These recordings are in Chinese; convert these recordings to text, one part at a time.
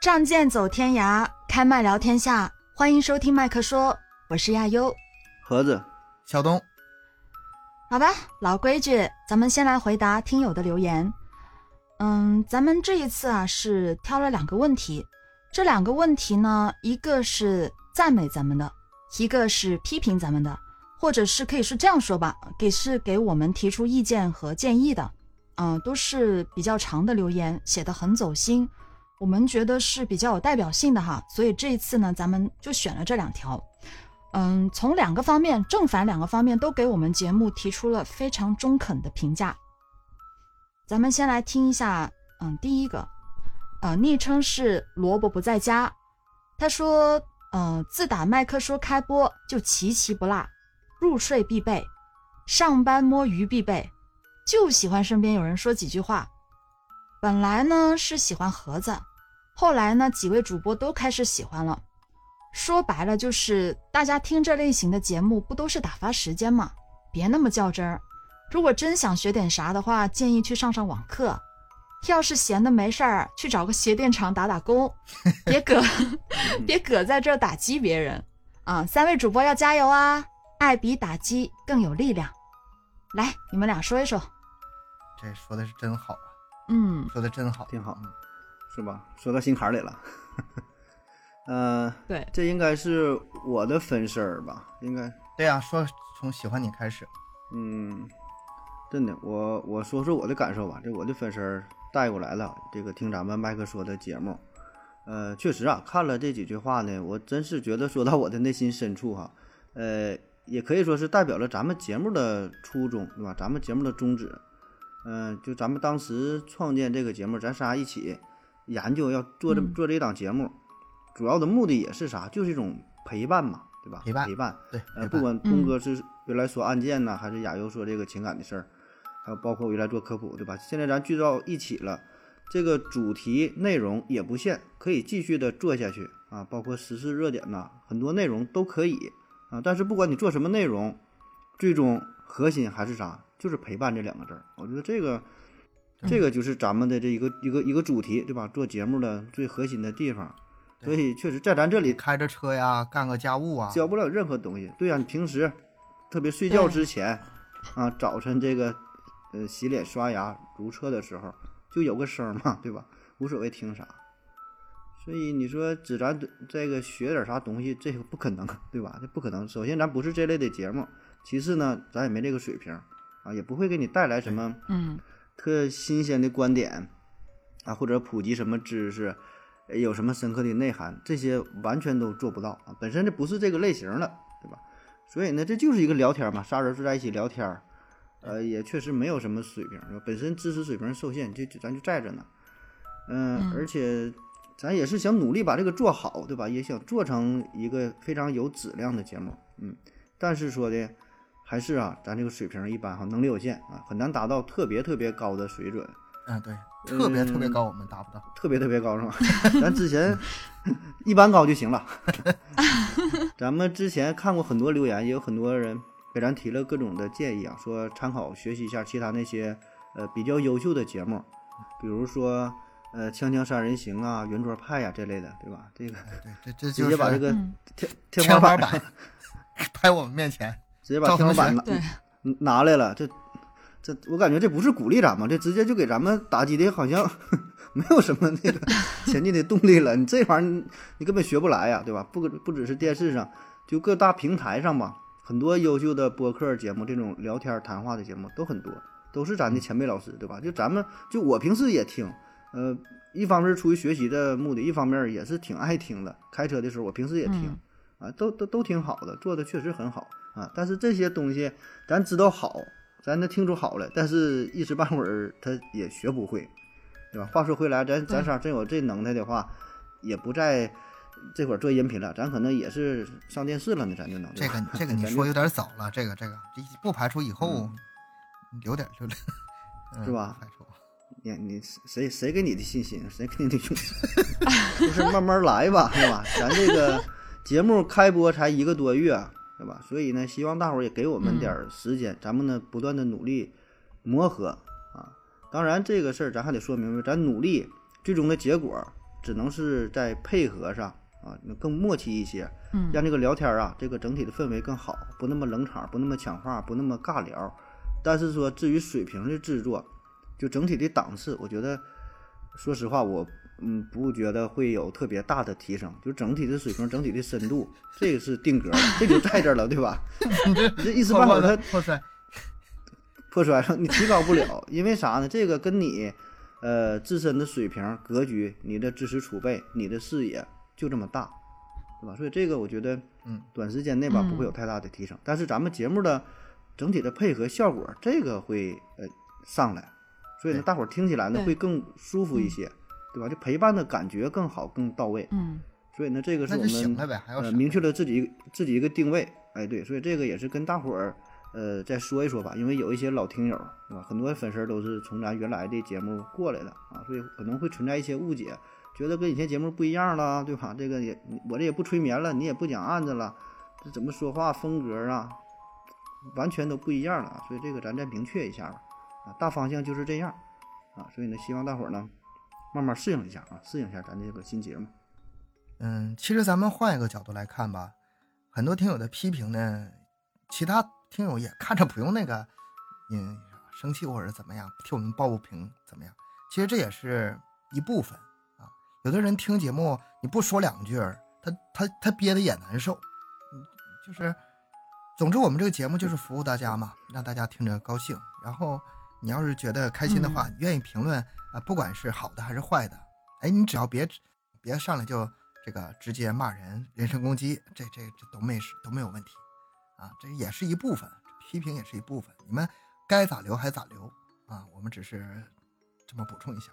仗剑走天涯，开麦聊天下，欢迎收听麦克说，我是亚优。盒子，小东，好吧，老规矩，咱们先来回答听友的留言。嗯，咱们这一次啊是挑了两个问题，这两个问题呢，一个是赞美咱们的，一个是批评咱们的，或者是可以是这样说吧，给是给我们提出意见和建议的。嗯，都是比较长的留言，写的很走心，我们觉得是比较有代表性的哈，所以这一次呢，咱们就选了这两条。嗯，从两个方面，正反两个方面都给我们节目提出了非常中肯的评价。咱们先来听一下，嗯，第一个，呃，昵称是萝卜不在家，他说，呃，自打麦克说开播就齐齐不落，入睡必备，上班摸鱼必备。就喜欢身边有人说几句话。本来呢是喜欢盒子，后来呢几位主播都开始喜欢了。说白了就是大家听这类型的节目不都是打发时间吗？别那么较真儿。如果真想学点啥的话，建议去上上网课。要是闲的没事儿，去找个鞋垫厂打打工，别搁别搁在这打击别人啊！三位主播要加油啊！爱比打击更有力量。来，你们俩说一说。这说的是真好啊！嗯，说的真好，挺好，是吧？说到心坎里了。嗯，对，这应该是我的分身儿吧？应该对呀。说从喜欢你开始，嗯，真的，我我说说我的感受吧。这我的分身儿带过来了，这个听咱们麦克说的节目，呃，确实啊，看了这几句话呢，我真是觉得说到我的内心深处哈，呃，也可以说是代表了咱们节目的初衷，对吧？咱们节目的宗旨。嗯，就咱们当时创建这个节目，咱仨一起研究要做这做这一档节目，主要的目的也是啥？就是一种陪伴嘛，对吧？陪伴，陪伴。对，呃，不管东哥是原来说案件呢，还是亚优说这个情感的事儿，还有包括我原来做科普，对吧？现在咱聚到一起了，这个主题内容也不限，可以继续的做下去啊，包括时事热点呐，很多内容都可以啊。但是不管你做什么内容，最终核心还是啥？就是陪伴这两个字儿，我觉得这个，这个就是咱们的这一个一个一个主题，对吧？做节目的最核心的地方，所以确实在咱这里开着车呀，干个家务啊，教不了任何东西。对呀，你平时特别睡觉之前啊，早晨这个呃洗脸刷牙如厕的时候，就有个声嘛，对吧？无所谓听啥。所以你说指咱这个学点啥东西，这个不可能，对吧？这不可能。首先咱不是这类的节目，其次呢，咱也没这个水平。啊，也不会给你带来什么嗯特新鲜的观点啊，或者普及什么知识，有什么深刻的内涵，这些完全都做不到啊。本身这不是这个类型的，对吧？所以呢，这就是一个聊天嘛，仨人坐在一起聊天，呃，也确实没有什么水平，本身知识水平受限，就咱就在这呢。嗯，而且咱也是想努力把这个做好，对吧？也想做成一个非常有质量的节目，嗯，但是说的。还是啊，咱这个水平一般哈，能力有限啊，很难达到特别特别高的水准。嗯，对，特别特别高我们达不到，特别特别高是吧？咱之前 一般高就行了。咱们之前看过很多留言，也有很多人给咱提了各种的建议啊，说参考学习一下其他那些呃比较优秀的节目，比如说呃《锵锵三人行》啊、《圆桌派》呀这类的，对吧？这个对这这直接把这个天天花板 拍我们面前。直接把天花板拿拿来了，这这我感觉这不是鼓励咱们，这直接就给咱们打击的，好像 没有什么那个 前进的动力了。你这玩意儿你根本学不来呀，对吧？不不只是电视上，就各大平台上吧，很多优秀的播客节目，这种聊天谈话的节目都很多，都是咱的前辈老师，对吧？就咱们就我平时也听，呃，一方面是出于学习的目的，一方面也是挺爱听的。开车的时候我平时也听，啊，都都都挺好的，做的确实很好。啊，但是这些东西咱知道好，咱能听出好来，但是一时半会儿他也学不会，对吧？话说回来，咱咱仨真有这能耐的话，也不在这会儿做音频了，咱可能也是上电视了呢，咱就能。这个这个你说有点早了，这个这个不排除以后留点留点，是吧？排除。你你谁谁给你的信心？谁给你的勇气？就是慢慢来吧，是吧？咱这个节目开播才一个多月。对吧？所以呢，希望大伙儿也给我们点儿时间，咱们呢不断的努力磨合啊。当然，这个事儿咱还得说明白，咱努力最终的结果只能是在配合上啊，更默契一些，嗯，让这个聊天啊，这个整体的氛围更好，不那么冷场，不那么抢话，不那么尬聊。但是说至于水平的制作，就整体的档次，我觉得，说实话，我嗯不觉得会有特别大的提升，就整体的水平、整体的深度，这个是定格，这就在这儿了，对吧？这一时半会儿它破摔，破摔了，你提高不了，因为啥呢？这个跟你呃自身的水平、格局、你的知识储备、你的视野就这么大，对吧？所以这个我觉得，嗯，短时间内吧嗯不会有太大的提升，但是咱们节目的整体的配合效果，这个会呃上来，所以呢，大伙儿听起来呢会更舒服一些，对吧？就陪伴的感觉更好、更到位。嗯所以呢，这个是我们呃明确了自己自己一个定位。哎，对，所以这个也是跟大伙儿呃再说一说吧，因为有一些老听友，对吧？很多粉丝儿都是从咱原来的节目过来的啊，所以可能会存在一些误解，觉得跟以前节目不一样了，对吧？这个也我这也不催眠了，你也不讲案子了，这怎么说话风格啊，完全都不一样了啊，所以这个咱再明确一下吧。啊，大方向就是这样啊，所以呢，希望大伙儿呢慢慢适应一下啊，适应一下咱这个新节目。嗯，其实咱们换一个角度来看吧，很多听友的批评呢，其他听友也看着不用那个，嗯，生气或者怎么样，替我们抱不平怎么样？其实这也是一部分啊。有的人听节目你不说两句，他他他憋得也难受，就是，总之我们这个节目就是服务大家嘛，让大家听着高兴。然后你要是觉得开心的话，你愿意评论啊，不管是好的还是坏的，哎，你只要别别上来就。这个直接骂人、人身攻击，这这这都没事，都没有问题，啊，这也是一部分，批评也是一部分，你们该咋留还咋留啊，我们只是这么补充一下。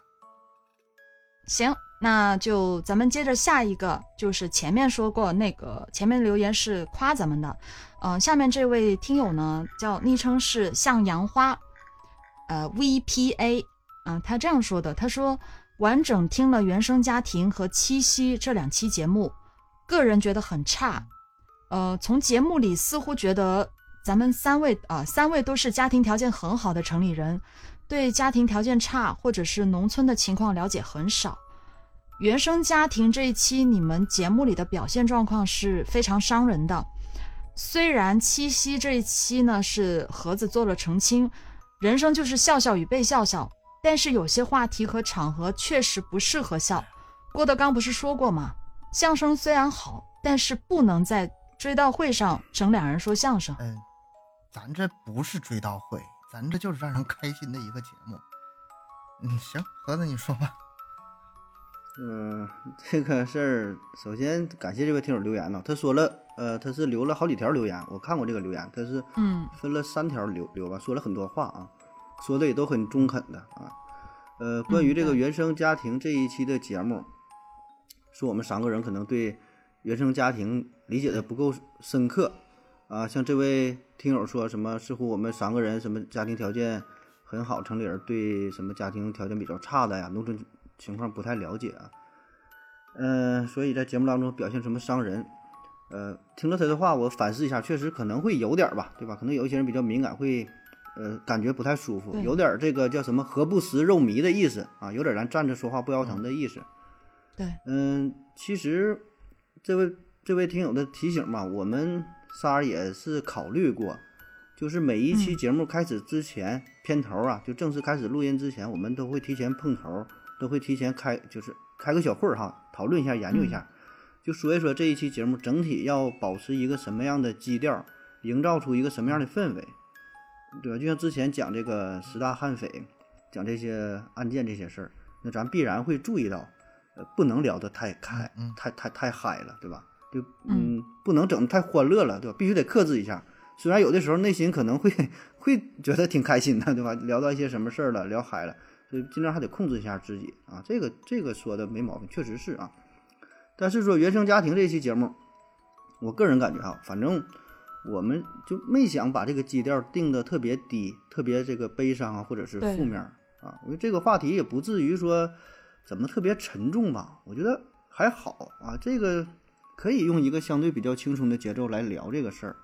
行，那就咱们接着下一个，就是前面说过那个前面留言是夸咱们的，嗯、下面这位听友呢叫昵称是向阳花，呃 VPA，啊、他这样说的，他说完整听了原生家庭和七夕这两期节目，个人觉得很差，呃，从节目里似乎觉得咱们三位啊、三位都是家庭条件很好的城里人。对家庭条件差或者是农村的情况了解很少。原生家庭这一期你们节目里的表现状况是非常伤人的。虽然七夕这一期呢是盒子做了澄清，人生就是笑笑与被笑笑，但是有些话题和场合确实不适合笑。郭德纲不是说过吗？相声虽然好，但是不能在追悼会上整两人说相声。嗯，咱这不是追悼会，咱这就是让人开心的一个节目。嗯，行，盒子你说吧。嗯，这个事儿，首先感谢这位听友留言呢。他说了，呃，他是留了好几条留言，我看过这个留言，他是嗯分了三条留留吧，说了很多话啊，说的也都很中肯的啊。呃，关于这个原生家庭这一期的节目，说我们三个人可能对原生家庭理解的不够深刻啊。像这位听友说什么，似乎我们三个人什么家庭条件很好，城里人对什么家庭条件比较差的呀，农村情况不太了解啊。嗯、所以在节目当中表现什么伤人，呃，听了他的话，我反思一下，确实可能会有点儿吧，对吧？可能有一些人比较敏感，会呃感觉不太舒服，有点儿这个叫什么“何不食肉糜”的意思啊，有点儿咱站着说话不腰疼的意思。对，嗯，其实这位这位听友的提醒吧，我们仨也是考虑过，就是每一期嗯节目开始之前，片头啊，就正式开始录音之前，我们都会提前碰头，都会提前开，就是开个小会儿哈，讨论一下，研究一下，就说一说这一期节目整体要保持一个什么样的基调，营造出一个什么样的氛围，对吧？就像之前讲这个十大悍匪，讲这些案件这些事儿，那咱必然会注意到，呃，不能聊得太开，嗯太太太嗨了，对吧？就嗯嗯，不能整得太欢乐了，对吧？必须得克制一下。虽然有的时候内心可能会会觉得挺开心的，对吧？聊到一些什么事儿了，聊嗨了，所以尽量还得控制一下自己啊。这个这个说的没毛病，确实是啊。但是说原生家庭这期节目，我个人感觉啊，反正我们就没想把这个基调定的特别低，特别这个悲伤啊，或者是负面啊。我觉得这个话题也不至于说怎么特别沉重吧，我觉得还好啊。这个可以用一个相对比较轻松的节奏来聊这个事儿。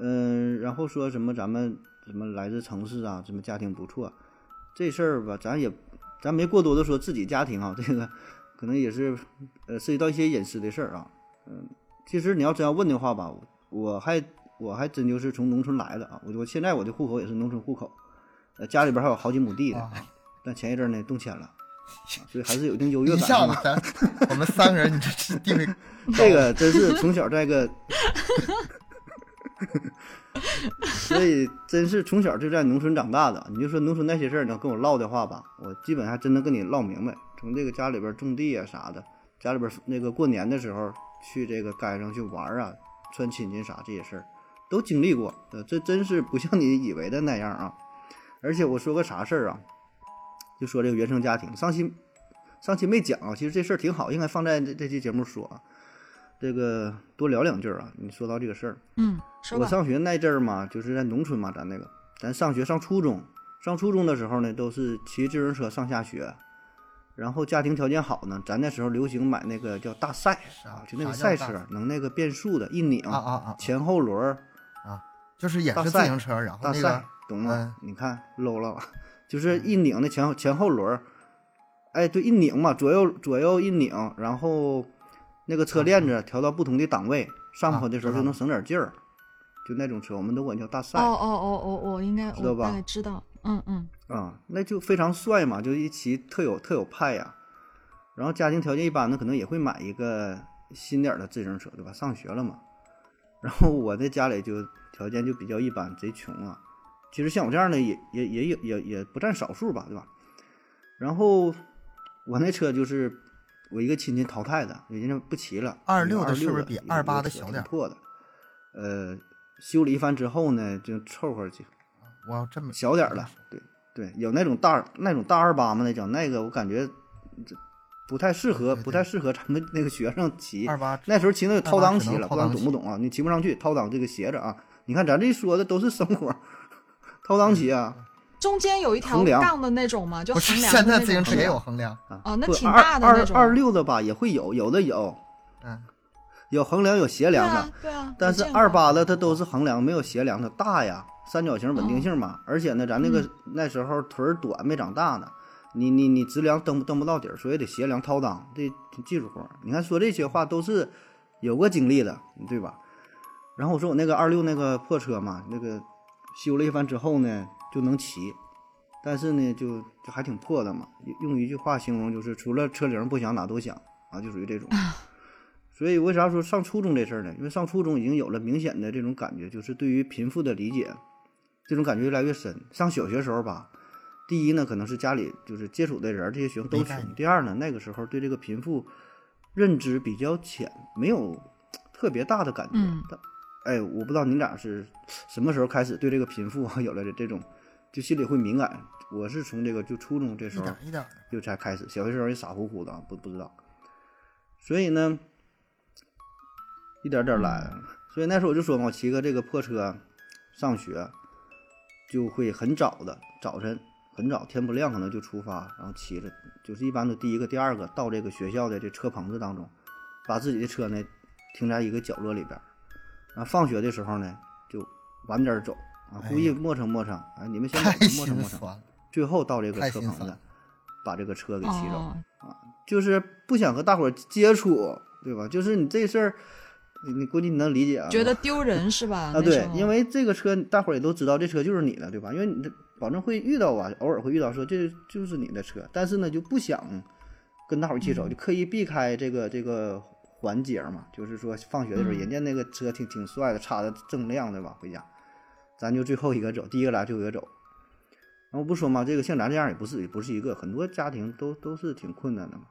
嗯，然后说什么咱们什么来自城市啊，什么家庭不错，这事儿吧，咱也咱没过多的说自己家庭啊，这个可能也是呃涉及到一些隐私的事儿啊。嗯，其实你要真要问的话吧，我还我还真就是从农村来的啊。我我现在我的户口也是农村户口，呃，家里边还有好几亩地的，但前一阵呢动迁了，所以还是有一定优越感。一下子咱我们三个人，你这是地位，这个真是从小在个。所以真是从小就在农村长大的。你就说农村那些事儿，你要跟我唠的话吧，我基本还真能跟你唠明白。从这个家里边种地啊啥的，家里边那个过年的时候去这个街上去玩啊，串亲戚啥这些事儿，都经历过。这真是不像你以为的那样啊。而且我说个啥事儿啊，就说这个原生家庭，上期上期没讲啊。其实这事儿挺好，应该放在这这期节目说。啊。这个多聊两句啊！你说到这个事儿，嗯，我上学那阵儿嘛，就是在农村嘛，咱那个，咱上学上初中，上初中的时候呢，都是骑自行车上下学，然后家庭条件好呢，咱那时候流行买那个叫大赛啊，就那个赛车，能那个变速的，一拧啊啊啊，前后轮儿啊，就是也是自行车，然后大赛，懂吗？你看 low 了，就是一拧的前前后轮儿，哎，对，一拧嘛，左右左右一拧，然后。那个车链子调到不同的档位，上坡的时候就能省点劲儿，就那种车，我们都管叫大赛。哦哦哦哦，我应该知道吧？知道，嗯嗯。啊，那就非常帅嘛，就一骑特有特有派呀。然后家庭条件一般的，可能也会买一个新点的自行车，对吧？上学了嘛。然后我在家里就条件就比较一般，贼穷啊。其实像我这样的也也也有也也不占少数吧，对吧？然后我那车就是。我一个亲戚淘汰的，人家不骑了。二六的是不是比二八的小点？破的，呃，修理一番之后呢，就凑合去。我要这么小点了，对对，有那种大那种大二八嘛那叫，那个我感觉这不太适合，不太适合咱们那个学生骑。二八那时候骑那个掏裆骑了，不知道懂不懂啊？你骑不上去，掏裆这个斜着啊。你看咱这说的都是生活，掏裆骑啊。中间有一条杠的那种吗？就横梁。现在自行车也有横梁啊。哦，那挺大的那种。二二六的吧，也会有，有的有。嗯。有横梁，有斜梁的。对啊。但是二八的它都是横梁，没有斜梁，它大呀。三角形稳定性嘛。而且呢，咱那个那时候腿儿短，没长大呢。你你你直梁蹬蹬不到底儿，所以得斜梁掏裆，这技术活。你看说这些话都是有过经历的，对吧？然后我说我那个二六那个破车嘛，那个修了一番之后呢。就能骑，但是呢，就就还挺破的嘛。用一句话形容，就是除了车铃不响，哪都响啊，就属于这种。所以为啥说上初中这事儿呢？因为上初中已经有了明显的这种感觉，就是对于贫富的理解，这种感觉越来越深。上小学时候吧，第一呢，可能是家里就是接触的人这些学生都穷；第二呢，那个时候对这个贫富认知比较浅，没有特别大的感觉。哎，我不知道你俩是什么时候开始对这个贫富有了这种。就心里会敏感，我是从这个就初中这时候就才开始，小学时候也傻乎乎的，不不知道，所以呢，一点点来，所以那时候我就说嘛，我骑个这个破车上学，就会很早的早晨很早天不亮可能就出发，然后骑着，就是一般都第一个第二个到这个学校的这车棚子当中，把自己的车呢停在一个角落里边，然后放学的时候呢就晚点走。啊，故意磨蹭磨蹭，啊，你们先磨蹭磨蹭，最后到这个车棚子，把这个车给骑走啊，就是不想和大伙儿接触，对吧？就是你这事儿，你估计你能理解啊。觉得丢人是吧？啊，对，因为这个车大伙儿也都知道，这车就是你的，对吧？因为你这保证会遇到啊，偶尔会遇到说这就是你的车，但是呢就不想跟大伙儿一起走，就刻意避开这个这个环节嘛。就是说放学的时候，人家那个车挺挺帅的，擦的锃亮，的吧？回家。咱就最后一个走，第一个来最后一个走。然后不说嘛，这个像咱这样也不是也不是一个，很多家庭都都是挺困难的嘛。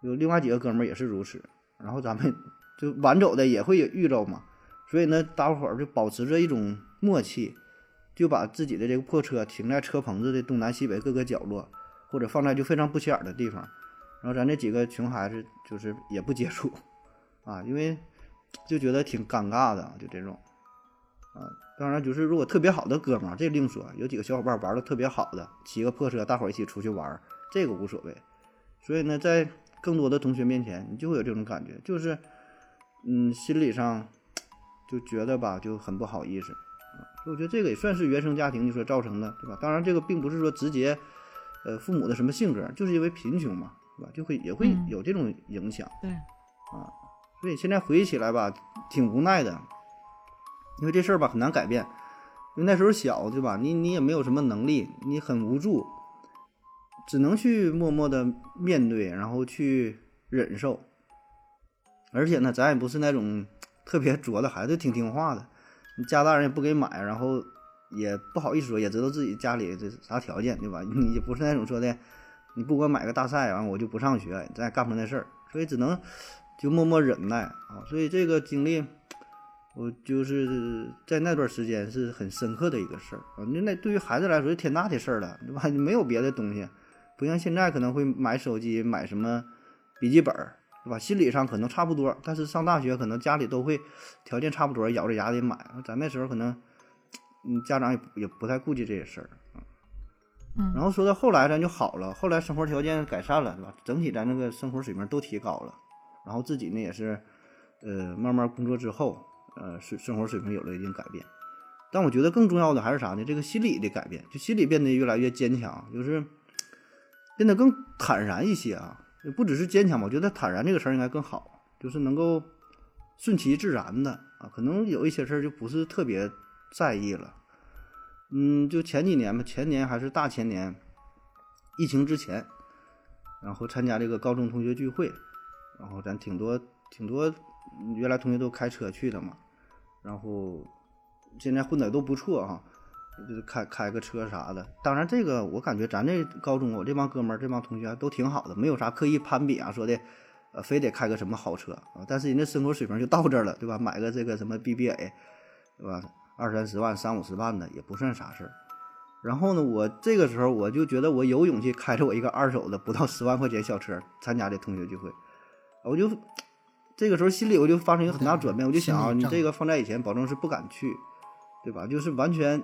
有另外几个哥们儿也是如此。然后咱们 就晚走的也会遇着嘛。所以呢，大伙儿就保持着一种默契，就把自己的这个破车停在车棚子的东南西北各个角落，或者放在就非常不起眼的地方。然后咱这几个穷孩子就是也不接触 啊，因为就觉得挺尴尬的，就这种啊。当然，就是如果特别好的哥们儿，这另说。有几个小伙伴玩的特别好的，骑个破车，大伙儿一起出去玩，这个无所谓。所以呢，在更多的同学面前，你就会有这种感觉，就是，嗯，心理上就觉得吧，就很不好意思。所以我觉得这个也算是原生家庭你说造成的，对吧？当然，这个并不是说直接，呃，父母的什么性格，就是因为贫穷嘛。对吧？就会也会有这种影响。对，啊，所以现在回忆起来吧，挺无奈的，因为这事儿吧很难改变，因为那时候小，对吧？你你也没有什么能力，你很无助，只能去默默的面对，然后去忍受。而且呢，咱也不是那种特别作的孩子，挺听话的，你家大人也不给买，然后。也不好意思说，也知道自己家里这啥条件，对吧？你也不是那种说的，你不给我买个大赛完，我就不上学，咱也干不那事儿，所以只能就默默忍耐啊。所以这个经历，我就是在那段时间是很深刻的一个事儿啊。那那对于孩子来说，是天大的事儿了，对吧？你 没有别的东西，不像现在可能会买手机、买什么笔记本，对吧？心理上可能差不多，但是上大学可能家里都会条件差不多，咬着牙得买。咱那时候可能。嗯，家长也也不太顾及这些事儿啊。嗯，然后说到后来，咱就好了，后来生活条件改善了，是吧？整体咱那个生活水平都提高了，然后自己呢也是，呃，慢慢工作之后，呃，生生活水平有了一定改变。但我觉得更重要的还是啥呢？这个心理的改变，就心理变得越来越坚强，就是变得更坦然一些啊。不只是坚强吧，我觉得坦然这个词儿应该更好，就是能够顺其自然的啊。可能有一些事儿就不是特别。在意了，嗯，就前几年吧，前年还是大前年，疫情之前，然后参加这个高中同学聚会，然后咱挺多挺多，原来同学都开车去的嘛，然后现在混的都不错哈，就是开开个车啥的。当然这个我感觉咱这高中我这帮哥们儿这帮同学都挺好的，没有啥刻意攀比啊，说的呃非得开个什么好车啊，但是人家生活水平就到这儿了，对吧？买个这个什么 BBA，对吧？二三十万、三五十万的也不算啥事儿。然后呢，我这个时候我就觉得我有勇气开着我一个二手的不到十万块钱小车参加这同学聚会，我就这个时候心里我就发生一个很大转变，我就想啊，你这个放在以前保证是不敢去，对吧？就是完全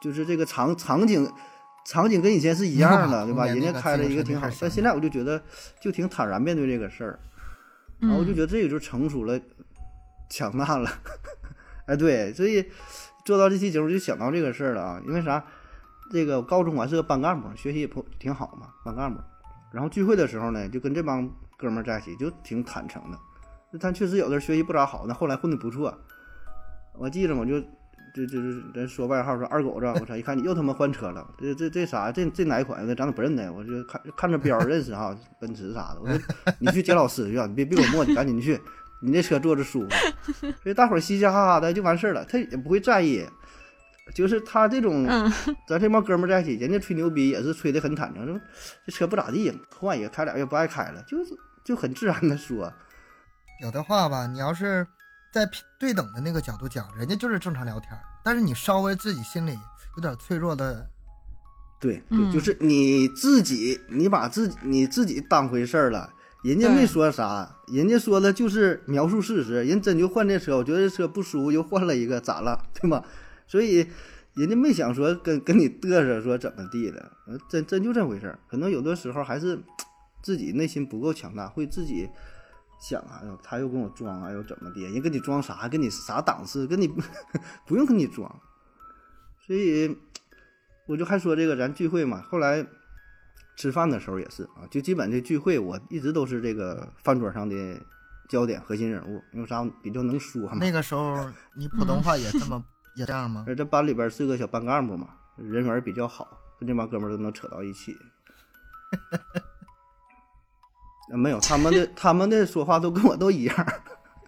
就是这个场场景场景跟以前是一样的，对吧？人家开了一个挺好，但现在我就觉得就挺坦然面对这个事儿，然后我就觉得这也就成熟了，强大了。哎，对，所以做到这期节目就想到这个事儿了啊，因为啥？这个高中我还是个班干部，学习也不挺好嘛，班干部。然后聚会的时候呢，就跟这帮哥们儿在一起，就挺坦诚的。那他确实有的学习不咋好，那后来混的不错。我记着，我就这这这咱说外号说二狗子，我操！一看你又他妈换车了，这这这啥？这这哪款？咱都不认得，我就看看着标认识哈，奔驰啥的。我说你去接老师去，你别别给我磨叽，赶紧去。你那车坐着舒服，所以大伙儿嘻嘻哈哈的就完事儿了，他也不会在意。就是他这种，咱这帮哥们儿在一起，人家吹牛逼也是吹的很坦诚，说这车不咋地，换一个开俩月不爱开了，就是就很自然的说。有的话吧，你要是在对等的那个角度讲，人家就是正常聊天，但是你稍微自己心里有点脆弱的，对对，就是你自己，你把自己你自己当回事儿了。人家没说啥，人家说的就是描述事实。人真就换这车，我觉得这车不舒服，又换了一个，咋了，对吗？所以人家没想说跟跟你嘚瑟说怎么地的，真真就这回事儿。可能有的时候还是自己内心不够强大，会自己想啊，他又跟我装啊，又怎么的？人跟你装啥？跟你啥档次？跟你 不用跟你装。所以我就还说这个咱聚会嘛，后来。吃饭的时候也是啊，就基本这聚会，我一直都是这个饭桌上的焦点、核心人物，因为啥比较能说嘛。那个时候你普通话也这么 也这样吗？这班里边是个小班干部嘛，人缘比较好，跟这帮哥们都能扯到一起。没有，他们的他们的说话都跟我都一样，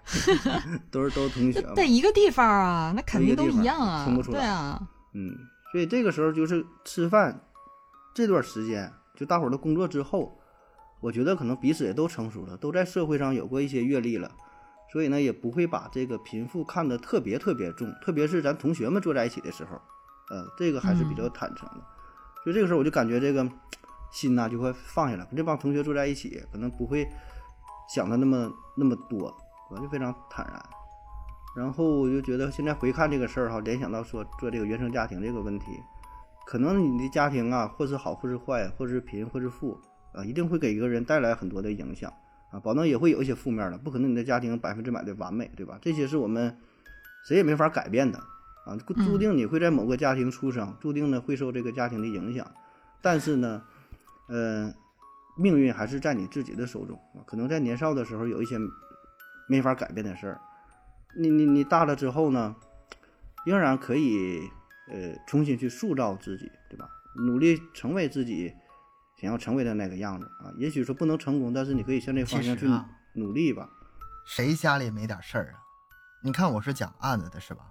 都是都是同学。在一个地方啊，那肯定都一样啊，听不出来。对啊，嗯，所以这个时候就是吃饭这段时间。就大伙儿的工作之后，我觉得可能彼此也都成熟了，都在社会上有过一些阅历了，所以呢，也不会把这个贫富看得特别特别重。特别是咱同学们坐在一起的时候，呃，这个还是比较坦诚的。所以这个时候我就感觉这个心呐就会放下来，跟这帮同学坐在一起，可能不会想的那么那么多，我就非常坦然。然后我就觉得现在回看这个事儿哈，联想到说做这个原生家庭这个问题。可能你的家庭啊，或是好，或是坏，或是贫，或是富，啊，一定会给一个人带来很多的影响啊，保证也会有一些负面的，不可能你的家庭百分之百的完美，对吧？这些是我们谁也没法改变的啊，注定你会在某个家庭出生，注定呢会受这个家庭的影响。但是呢，呃，命运还是在你自己的手中啊。可能在年少的时候有一些没法改变的事儿，你你你大了之后呢，仍然可以呃重新去塑造自己，对吧？努力成为自己想要成为的那个样子啊。也许说不能成功，但是你可以向这方向去努力吧。谁家里没点事儿啊？你看我是讲案子的是吧？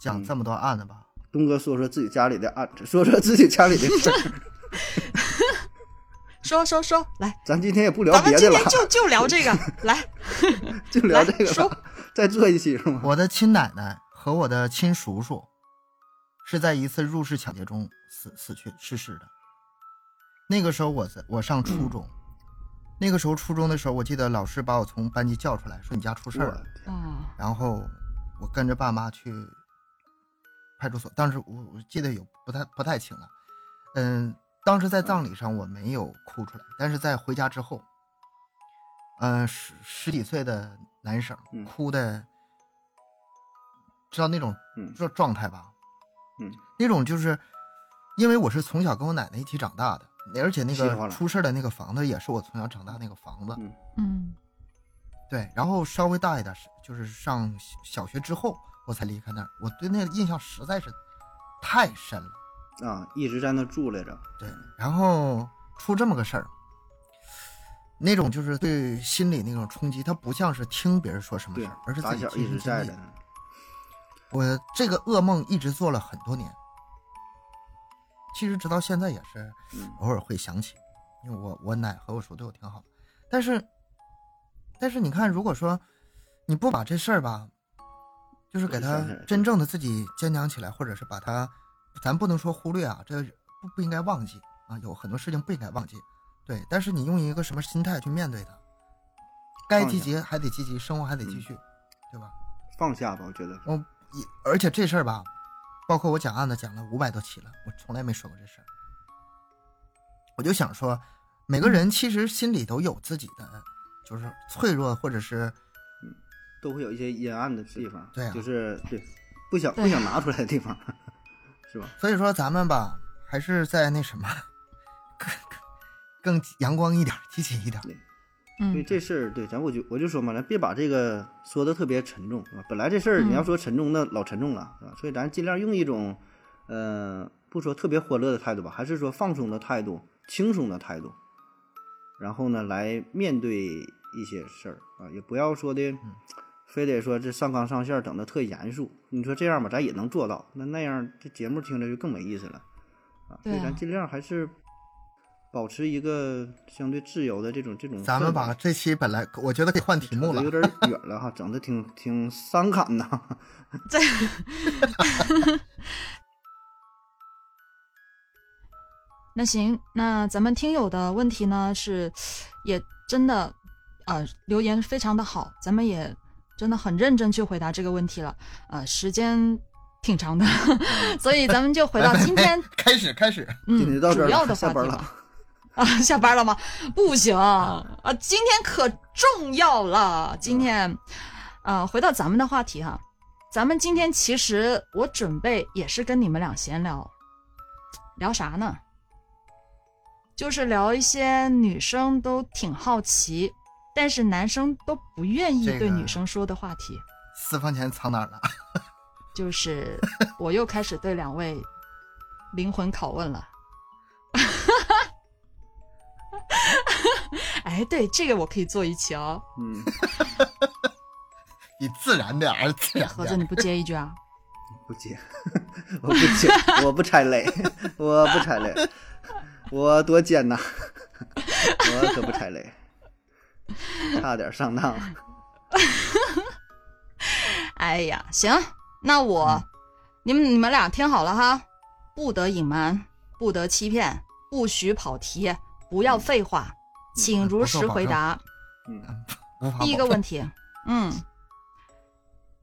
讲这么多案子吧，东哥说说自己家里的案，说说自己家里的事儿。说说说，来，咱今天也不聊别的了，就就聊这个，来，就聊这个，说，再做一期是吗？我的亲奶奶和我的亲叔叔是在一次入室抢劫中死死去逝世的。那个时候我在我上初中，那个时候初中的时候，我记得老师把我从班级叫出来，说你家出事了，啊，然后我跟着爸妈去。派出所，当时我我记得有不太不太清了，嗯，当时在葬礼上我没有哭出来，但是在回家之后，嗯，十十几岁的男生哭的，知道那种状状态吧？嗯，那种就是因为我是从小跟我奶奶一起长大的，而且那个出事的那个房子也是我从小长大那个房子，嗯，对，然后稍微大一点，就是上小学之后。我才离开那儿，我对那个印象实在是太深了啊！一直在那住来着。对，然后出这么个事儿，那种就是对心理那种冲击，他不像是听别人说什么事儿，而是自己亲身经历。我这个噩梦一直做了很多年，其实直到现在也是偶尔会想起，因为我我奶和我叔对我挺好，但是但是你看，如果说你不把这事儿吧。就是给他真正的自己坚强起来，或者是把他，咱不能说忽略啊，这不不应该忘记啊，有很多事情不应该忘记，对。但是你用一个什么心态去面对它？该积极还得积极，生活还得继续，对吧？放下吧，我觉得。我，而且这事儿吧，包括我讲案子讲了五百多期了，我从来没说过这事儿。我就想说，每个人其实心里都有自己的，就是脆弱或者是。都会有一些阴暗的地方，对，就是对，不想不想拿出来的地方，是吧？所以说咱们吧，还是在那什么，更更阳光一点，积极一点。对，所以这事儿，对，咱我就我就说嘛，咱别把这个说的特别沉重，是吧？本来这事儿你要说沉重，那老沉重了，是吧？所以咱尽量用一种，呃，不说特别欢乐的态度吧，还是说放松的态度、轻松的态度，然后呢，来面对一些事儿啊，也不要说的。非得说这上纲上线整的特严肃，你说这样吧，咱也能做到。那那样这节目听着就更没意思了啊！所以咱尽量还是保持一个相对自由的这种这种。咱们把这期本来我觉得可以换题目了，有点远了哈，整的挺挺伤感呐。这，那行，那咱们听友的问题呢是，也真的啊，留言非常的好，咱们也。真的很认真去回答这个问题了，呃，时间挺长的，所以咱们就回到今天开始开始，嗯，主要的话题了啊，下班了吗？不行啊，今天可重要了，今天啊，回到咱们的话题哈，咱们今天其实我准备也是跟你们俩闲聊，聊啥呢？就是聊一些女生都挺好奇。但是男生都不愿意对女生说的话题，私房钱藏哪儿了？就是我又开始对两位灵魂拷问了。哎，对，这个我可以做一期哦。嗯，你自然点儿，自然。盒子，你不接一句啊？不接，我不接，我不踩雷，我不踩雷，我多尖呐，我可不踩雷。差点上当了。哎呀，行，那我，你们你们俩听好了哈，不得隐瞒，不得欺骗，不许跑题，不要废话，请如实回答。嗯，第一个问题，嗯，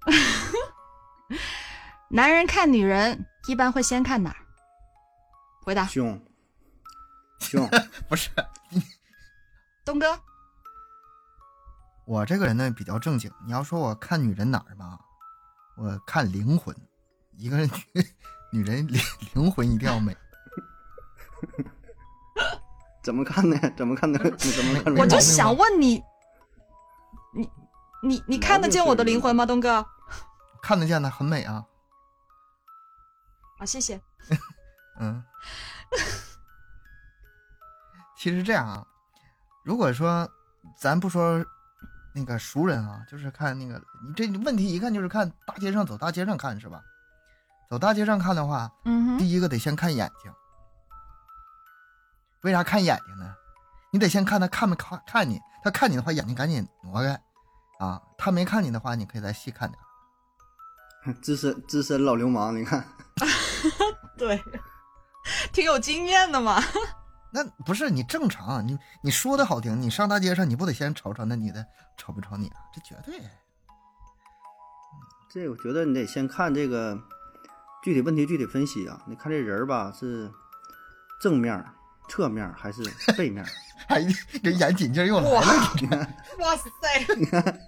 男人看女人一般会先看哪儿？回答。胸。胸 不是。东哥。我这个人呢比较正经，你要说我看女人哪儿吧，我看灵魂，一个人女人灵灵魂一定要美。怎么看呢？怎么看呢？你怎么看的？我就想问你，你你你看得见我的灵魂吗，东哥？看得见的，很美啊。啊，谢谢。嗯，其实这样啊，如果说咱不说那个熟人啊，就是看那个你这问题一看就是看大街上走大街上看是吧？走大街上看的话，嗯第一个得先看眼睛。为啥看眼睛呢？你得先看他看没看看你，他看你的话，眼睛赶紧挪开啊。他没看你的话，你可以再细看点。资深资深老流氓，你看，对，挺有经验的嘛。那不是你正常，你你说的好听，你上大街上你不得先瞅瞅那女的瞅不瞅你啊？这绝对。这我觉得你得先看这个具体问题具体分析啊。你看这人吧，是正面、侧面还是背面？哎，这眼紧劲又来了。哇塞！你看，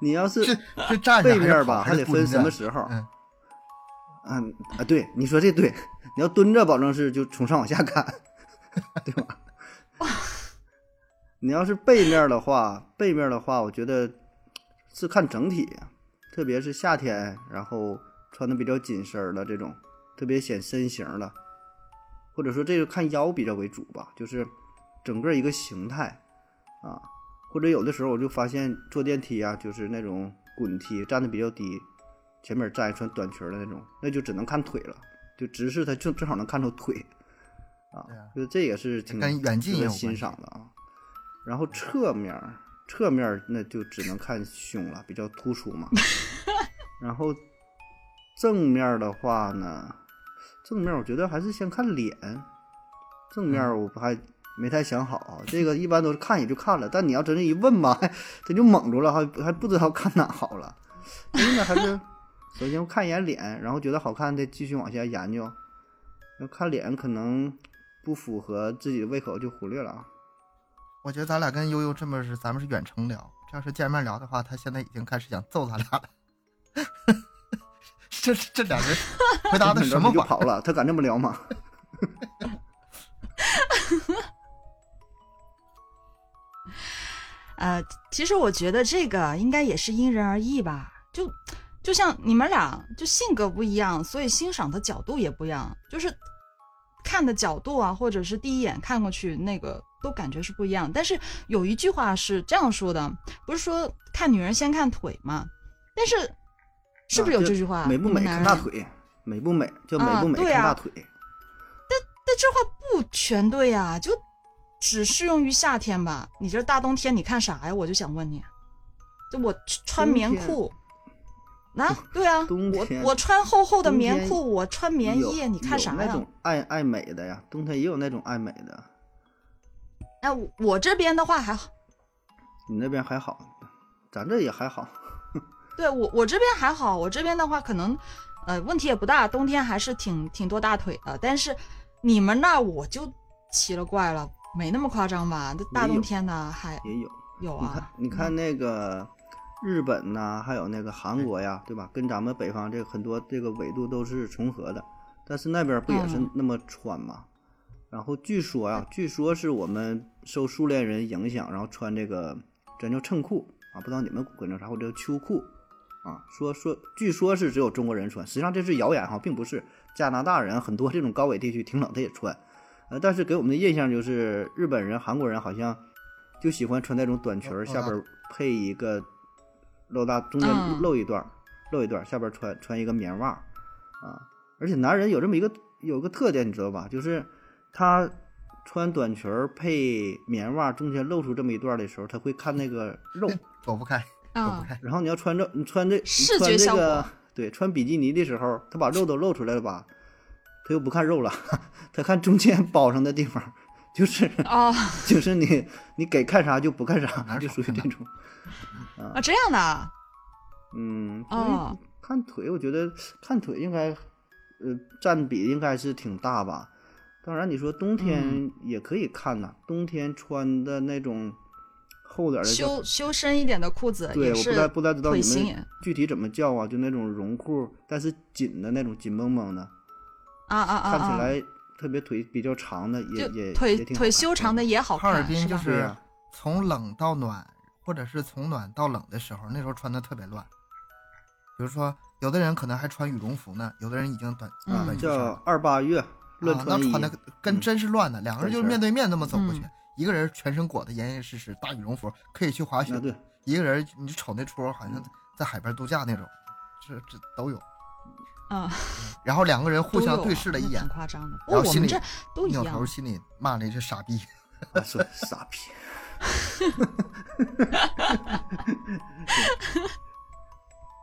你要是是是站着背面吧，还还得分什么时候。嗯嗯啊，对，你说这对。你要蹲着，保证是就从上往下看，对吧？你要是背面的话，背面的话，我觉得是看整体，特别是夏天，然后穿的比较紧身的这种，特别显身形的，或者说这个看腰比较为主吧，就是整个一个形态啊。或者有的时候我就发现坐电梯啊，就是那种滚梯，站的比较低，前面站一穿短裙的那种，那就只能看腿了，就直视它正正好能看出腿啊就这也是挺跟远近也有欣赏的啊。然后侧面儿，侧面儿那就只能看胸了，比较突出嘛。然后正面儿的话呢，正面儿我觉得还是先看脸，正面儿我不还没太想好啊。这个一般都是看也就看了，但你要真是一问吧，这就懵住了，还还不知道看哪好了。所以呢，还是 首先看一眼脸，然后觉得好看的继续往下研究。要看脸可能不符合自己的胃口，就忽略了啊。我觉得咱俩跟悠悠这么是，咱们是远程聊。这要是见面聊的话，他现在已经开始想揍咱俩了。这这俩人回答的什么 话？就跑了？他敢这么聊吗？呃，其实我觉得这个应该也是因人而异吧。就就像你们俩就性格不一样，所以欣赏的角度也不一样，就是看的角度啊，或者是第一眼看过去那个都感觉是不一样。但是有一句话是这样说的，不是说看女人先看腿吗？但是是不是有啊这句话？美不美看大腿，美不美就美不美看大腿。但但这话不全对呀、就只适用于夏天吧？你这大冬天你看啥呀？我就想问你，就我穿冬天棉裤，啊，对啊，我天我穿厚厚的棉裤，我穿棉有衣，你看啥呀？有那种爱爱美的呀，冬天也有那种爱美的。哎，我我这边的话还好，你那边还好，咱这也还好。对我我这边还好，我这边的话可能呃问题也不大，冬天还是挺挺多大腿的，但是你们那我就奇了怪了，没那么夸张吧？这大冬天的还也有。有你看啊，，你看那个日本呐、还有那个韩国呀，对吧？跟咱们北方这个很多这个纬度都是重合的，但是那边不也是嗯那么穿吗？然后据说呀，据说是我们受苏联人影响，然后穿这个咱叫衬裤啊，不知道你们管叫啥，或者叫秋裤啊。说说，据说是只有中国人穿，实际上这是谣言哈，并不是。加拿大人很多这种高纬地区挺冷，他也穿，呃，但是给我们的印象就是日本人、韩国人好像就喜欢穿那种短裙儿，下边儿配一个露大，中间嗯露一段儿，露一段儿，下边儿穿穿一个棉袜啊。而且男人有这么一个有个特点，你知道吧？就是他穿短裙儿配棉袜，中间露出这么一段儿的时候，他会看那个肉。躲不开，躲不啊，开。然后你要穿这，你穿这，穿觉效果这个，对，穿比基尼的时候，他把肉都露出来了吧？他又不看肉了，他看中间 包上的地方，就是哦 就是你你给看啥就不看啥，就属于这种。啊这样的啊，嗯，所以哦看腿，我觉得看腿应该，呃，占比应该是挺大吧。当然，你说冬天嗯也可以看呐，冬天穿的那种厚点儿的修修身一点的裤子对，也是我不太不太知道你们具体怎么叫啊？就那种绒裤，但是紧的那种，紧绷绷的，啊啊啊啊！看起来特别腿比较长的也也腿也挺好腿看修长的也好哈尔看，是吧？滨就是从冷到暖，或者是从暖到冷的时候，那时候穿的特别乱。比如说，有的人可能还穿羽绒服呢，有的人已经短嗯。短袖衫叫二八月乱啊，穿衣，那穿的跟嗯真是乱的，两个人就是面对面那么走过去嗯，一个人全身裹得严严实实，大羽绒服可以去滑雪，对，一个人你瞅那出好嗯。像在海边度假那种，这这都有。嗯，然后两个人互相对视了一眼然后心里我们这都一样扭样头心里骂了一句傻逼。啊说傻逼。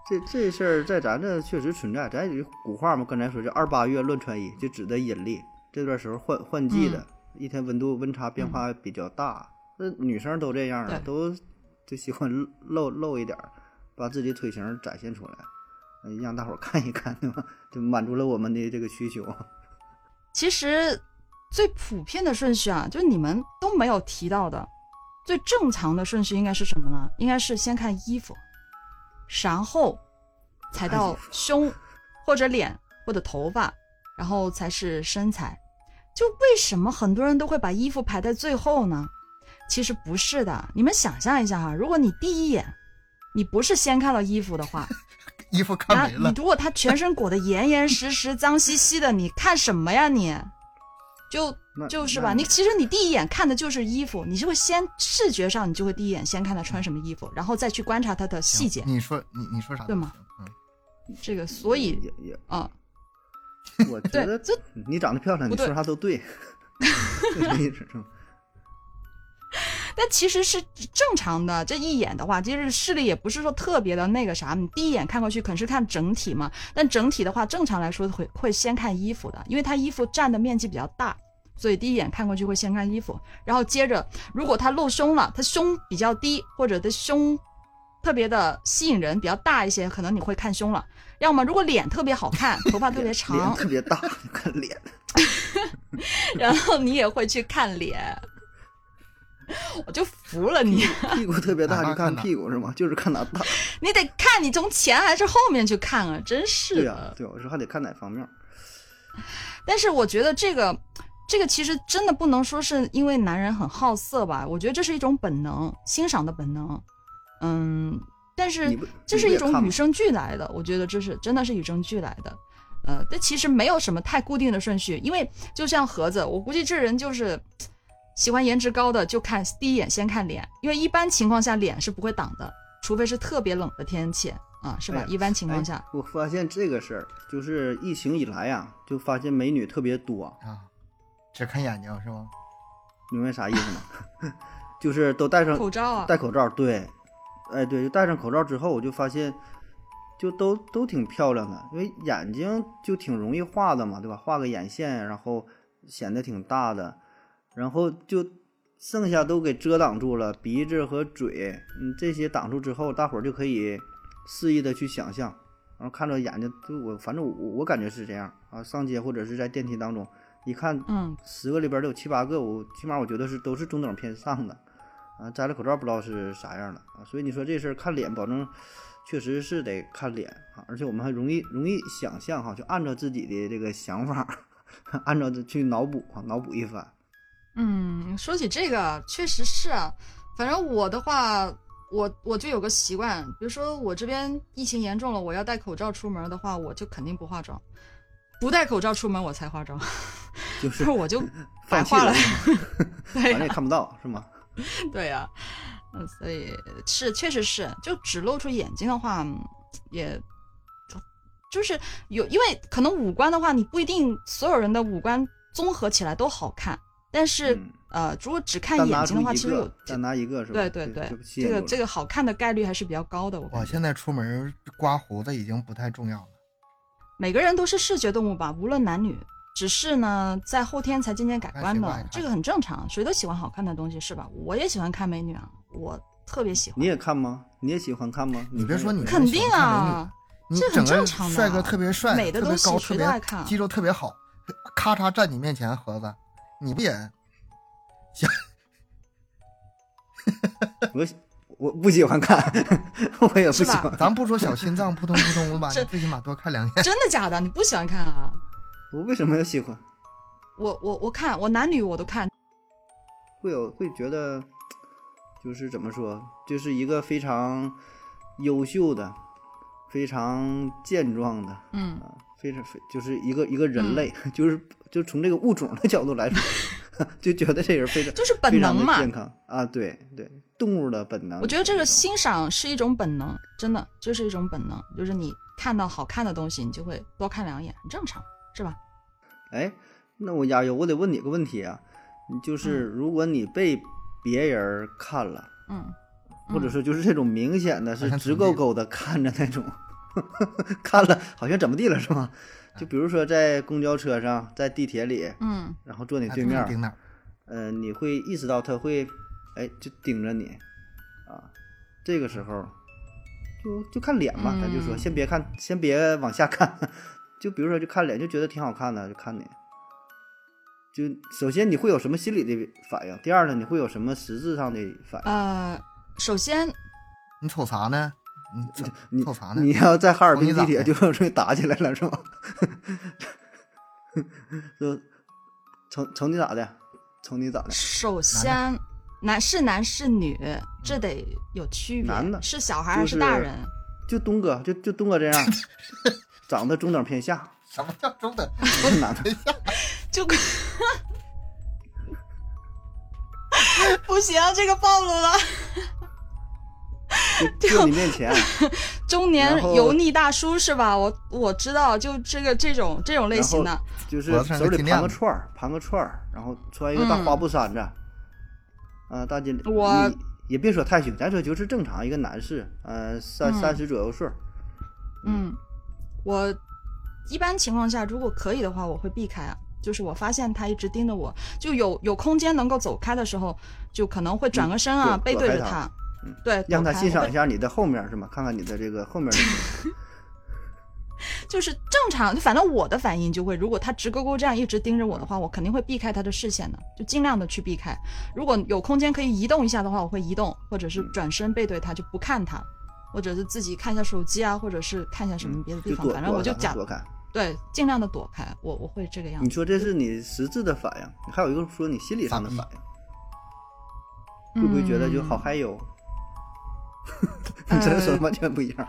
这这事儿在咱这确实存在，咱有古话嘛，刚才说这二八月乱穿衣，就指的阴历。这段时候换换季的，一天温度温差变化比较大，那、女生都这样啊，对都就喜欢露露一点儿，把自己腿型展现出来，嗯让大伙儿看一看，对吧？就满足了我们的这个需求。其实最普遍的顺序啊，就是你们都没有提到的，最正常的顺序应该是什么呢？应该是先看衣服，然后才到胸或者脸或者头发，然后才是身材。就为什么很多人都会把衣服排在最后呢？其实不是的，你们想象一下哈，如果你第一眼你不是先看到衣服的话，衣服看啊，没了，你如果他全身裹得严严实实、脏兮兮的，你看什么呀你？就就是吧，你其实你第一眼看的就是衣服，你就会先视觉上，你就会第一眼先看他穿什么衣服，然后再去观察他的细节。你说你你说啥？对吗？嗯，这个，所以也也，啊，我觉得这你长得漂亮，你说啥都对，就这意思是吧？但其实是正常的。这一眼的话，其实视力也不是说特别的那个啥，你第一眼看过去可能是看整体嘛。但整体的话，正常来说会会先看衣服的，因为它衣服占的面积比较大，所以第一眼看过去会先看衣服，然后接着如果他露胸了，他胸比较低，或者他胸特别的吸引人，比较大一些，可能你会看胸了。要么如果脸特别好看，头发特别脸长，特别大，看脸。然后你也会去看脸。我就服了你。屁股特别大就看屁股是吗？就是看哪大。你得看你从前还是后面去看啊，真是的。对呀、对、我说还得看哪方面。但是我觉得这个，这个其实真的不能说是因为男人很好色吧，我觉得这是一种本能，欣赏的本能。嗯，但是这是一种与生俱来的，我觉得这是真的是与生俱来的。呃，但其实没有什么太固定的顺序，因为就像盒子，我估计这人就是喜欢颜值高的，就看第一眼先看脸，因为一般情况下脸是不会挡的，除非是特别冷的天气啊，是吧？哎一般情况下，哎我发现这个事儿，就是疫情以来呀、就发现美女特别多，啊，只看眼睛是吗？明白啥意思吗？就是都戴上口罩啊，戴口罩，对，哎对，就戴上口罩之后，我就发现，就都都挺漂亮的，因为眼睛就挺容易画的嘛，对吧？画个眼线，然后显得挺大的，然后就剩下都给遮挡住了，鼻子和嘴，嗯，这些挡住之后，大伙儿就可以肆意的去想象，然后看着眼睛，就我反正我我感觉是这样啊，上街或者是在电梯当中，一看嗯，十个里边儿得有七八个，我起码我觉得是都是中等偏上的，啊，摘了口罩不知道是啥样的啊，所以你说这事儿看脸，保证确实是得看脸啊，而且我们还容易容易想象哈，就按照自己的这个想法，按照这去脑补啊，脑补一番。嗯，说起这个，确实是啊。反正我的话，我我就有个习惯，比如说我这边疫情严重了，我要戴口罩出门的话，我就肯定不化妆，不戴口罩出门我才化妆，就 是我就白化了。反正也看不到是吗？对呀、嗯，所以是确实是，就只露出眼睛的话，嗯也就是有，因为可能五官的话，你不一定所有人的五官综合起来都好看，但是、嗯呃，如果只看眼睛的话，其实有个，单拿一个是吧？对对对就就，吸这个这个好看的概率还是比较高的。我我现在出门刮胡子已经不太重要了。每个人都是视觉动物吧，无论男女，只是呢在后天才渐渐改观的这个很正常，谁都喜欢好看的东西是吧？我也喜欢看美女啊，我特别喜欢你。也看吗？你也喜欢看吗？你别说你肯定啊，你这很整个正常的帅哥特别帅，美的东西特别高，特谁都爱看别肌肉特别好，咔嚓站你面前，盒子，你不演？行我我不喜欢看，我也不喜欢。咱不说小心脏扑通扑通的吧，这你最起码多看两眼。真的假的？你不喜欢看啊？我为什么要喜欢？我我我看，我男女我都看，会有会觉得，就是怎么说，就是一个非常优秀的、非常健壮的嗯啊，非常非就是一个一个人类，就是就从这个物种的角度来说，就觉得这人非常就是本能嘛。健康啊，对对，动物的本能。我觉得这个欣赏是一种本能，真的就是一种本能，就是你看到好看的东西，你就会多看两眼，很正常，是吧？哎，那我加油，我得问你个问题啊，你就是如果你被别人看了，嗯，或者说就是这种明显的是直勾勾的看着那种，看了好像怎么地了是吗？就比如说在公交车上，在地铁里，嗯然后坐你哎对面，盯那，呃，你会意识到他会，哎，就盯着你，啊，这个时候就就看脸吧，咱就说嗯先别看，先别往下看，就比如说就看脸，就觉得挺好看的，就看你。就首先你会有什么心理的反应？第二呢，你会有什么实质上的反应？呃，首先你瞅啥呢？你瞅你瞅啥呢？你要在哈尔滨地铁就容易打起来了是吗？就瞅瞅你咋的？瞅你咋的？首先男是男是女，这得有区别，男的是小孩还就是大人？就东哥，就就东哥这样，长得中等偏下，什么叫中等？是男的。就不行，这个暴露了。就就你面前，中年油腻大叔是吧？我我知道，就这个这种这种类型的，就是手里盘个串儿，盘个串儿，然后穿一个大花布衫子，啊，大金链。我也别说太凶，咱说就是正常一个男士，呃，三嗯。三十左右岁儿，嗯，我一般情况下，如果可以的话，我会避开啊。就是我发现他一直盯着我，就有有空间能够走开的时候，就可能会转个身啊，嗯背对着他。他，嗯对，让他欣赏一下你的后面是吗？看看你的这个后面的 就是正常，反正我的反应就会，如果他直勾勾这样一直盯着我的话，我肯定会避开他的视线的，就尽量的去避开。如果有空间可以移动一下的话，我会移动，或者是转身背对他，就不看他，或者是自己看一下手机啊，或者是看一下什么别的地方，反正我就假躲开。对，尽量的躲开，我我会这个样子。你说这是你实质的反应，还有一个说你心理上的反应，会不会觉得就好嗯嗨哟？你真说呃完全不一样，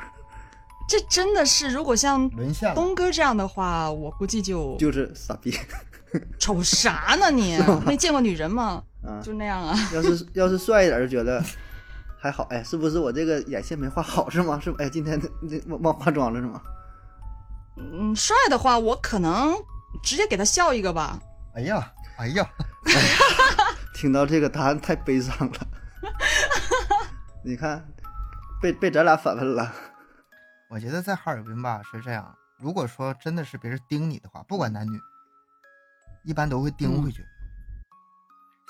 这真的是，如果像。东哥这样的话，我估计就就是傻逼。瞅啥呢你？没见过女人吗？啊，就那样啊。要是要是帅一点，就觉得还好。哎，是不是我这个眼线没画好是吗？是不？哎，今天那忘忘化妆了是吗？嗯，帅的话，我可能直接给他笑一个吧。哎呀，哎呀，听到这个答案太悲伤了。你看，被被咱俩反问了。我觉得在哈尔滨吧是这样，如果说真的是别人盯你的话，不管男女，一般都会盯回去。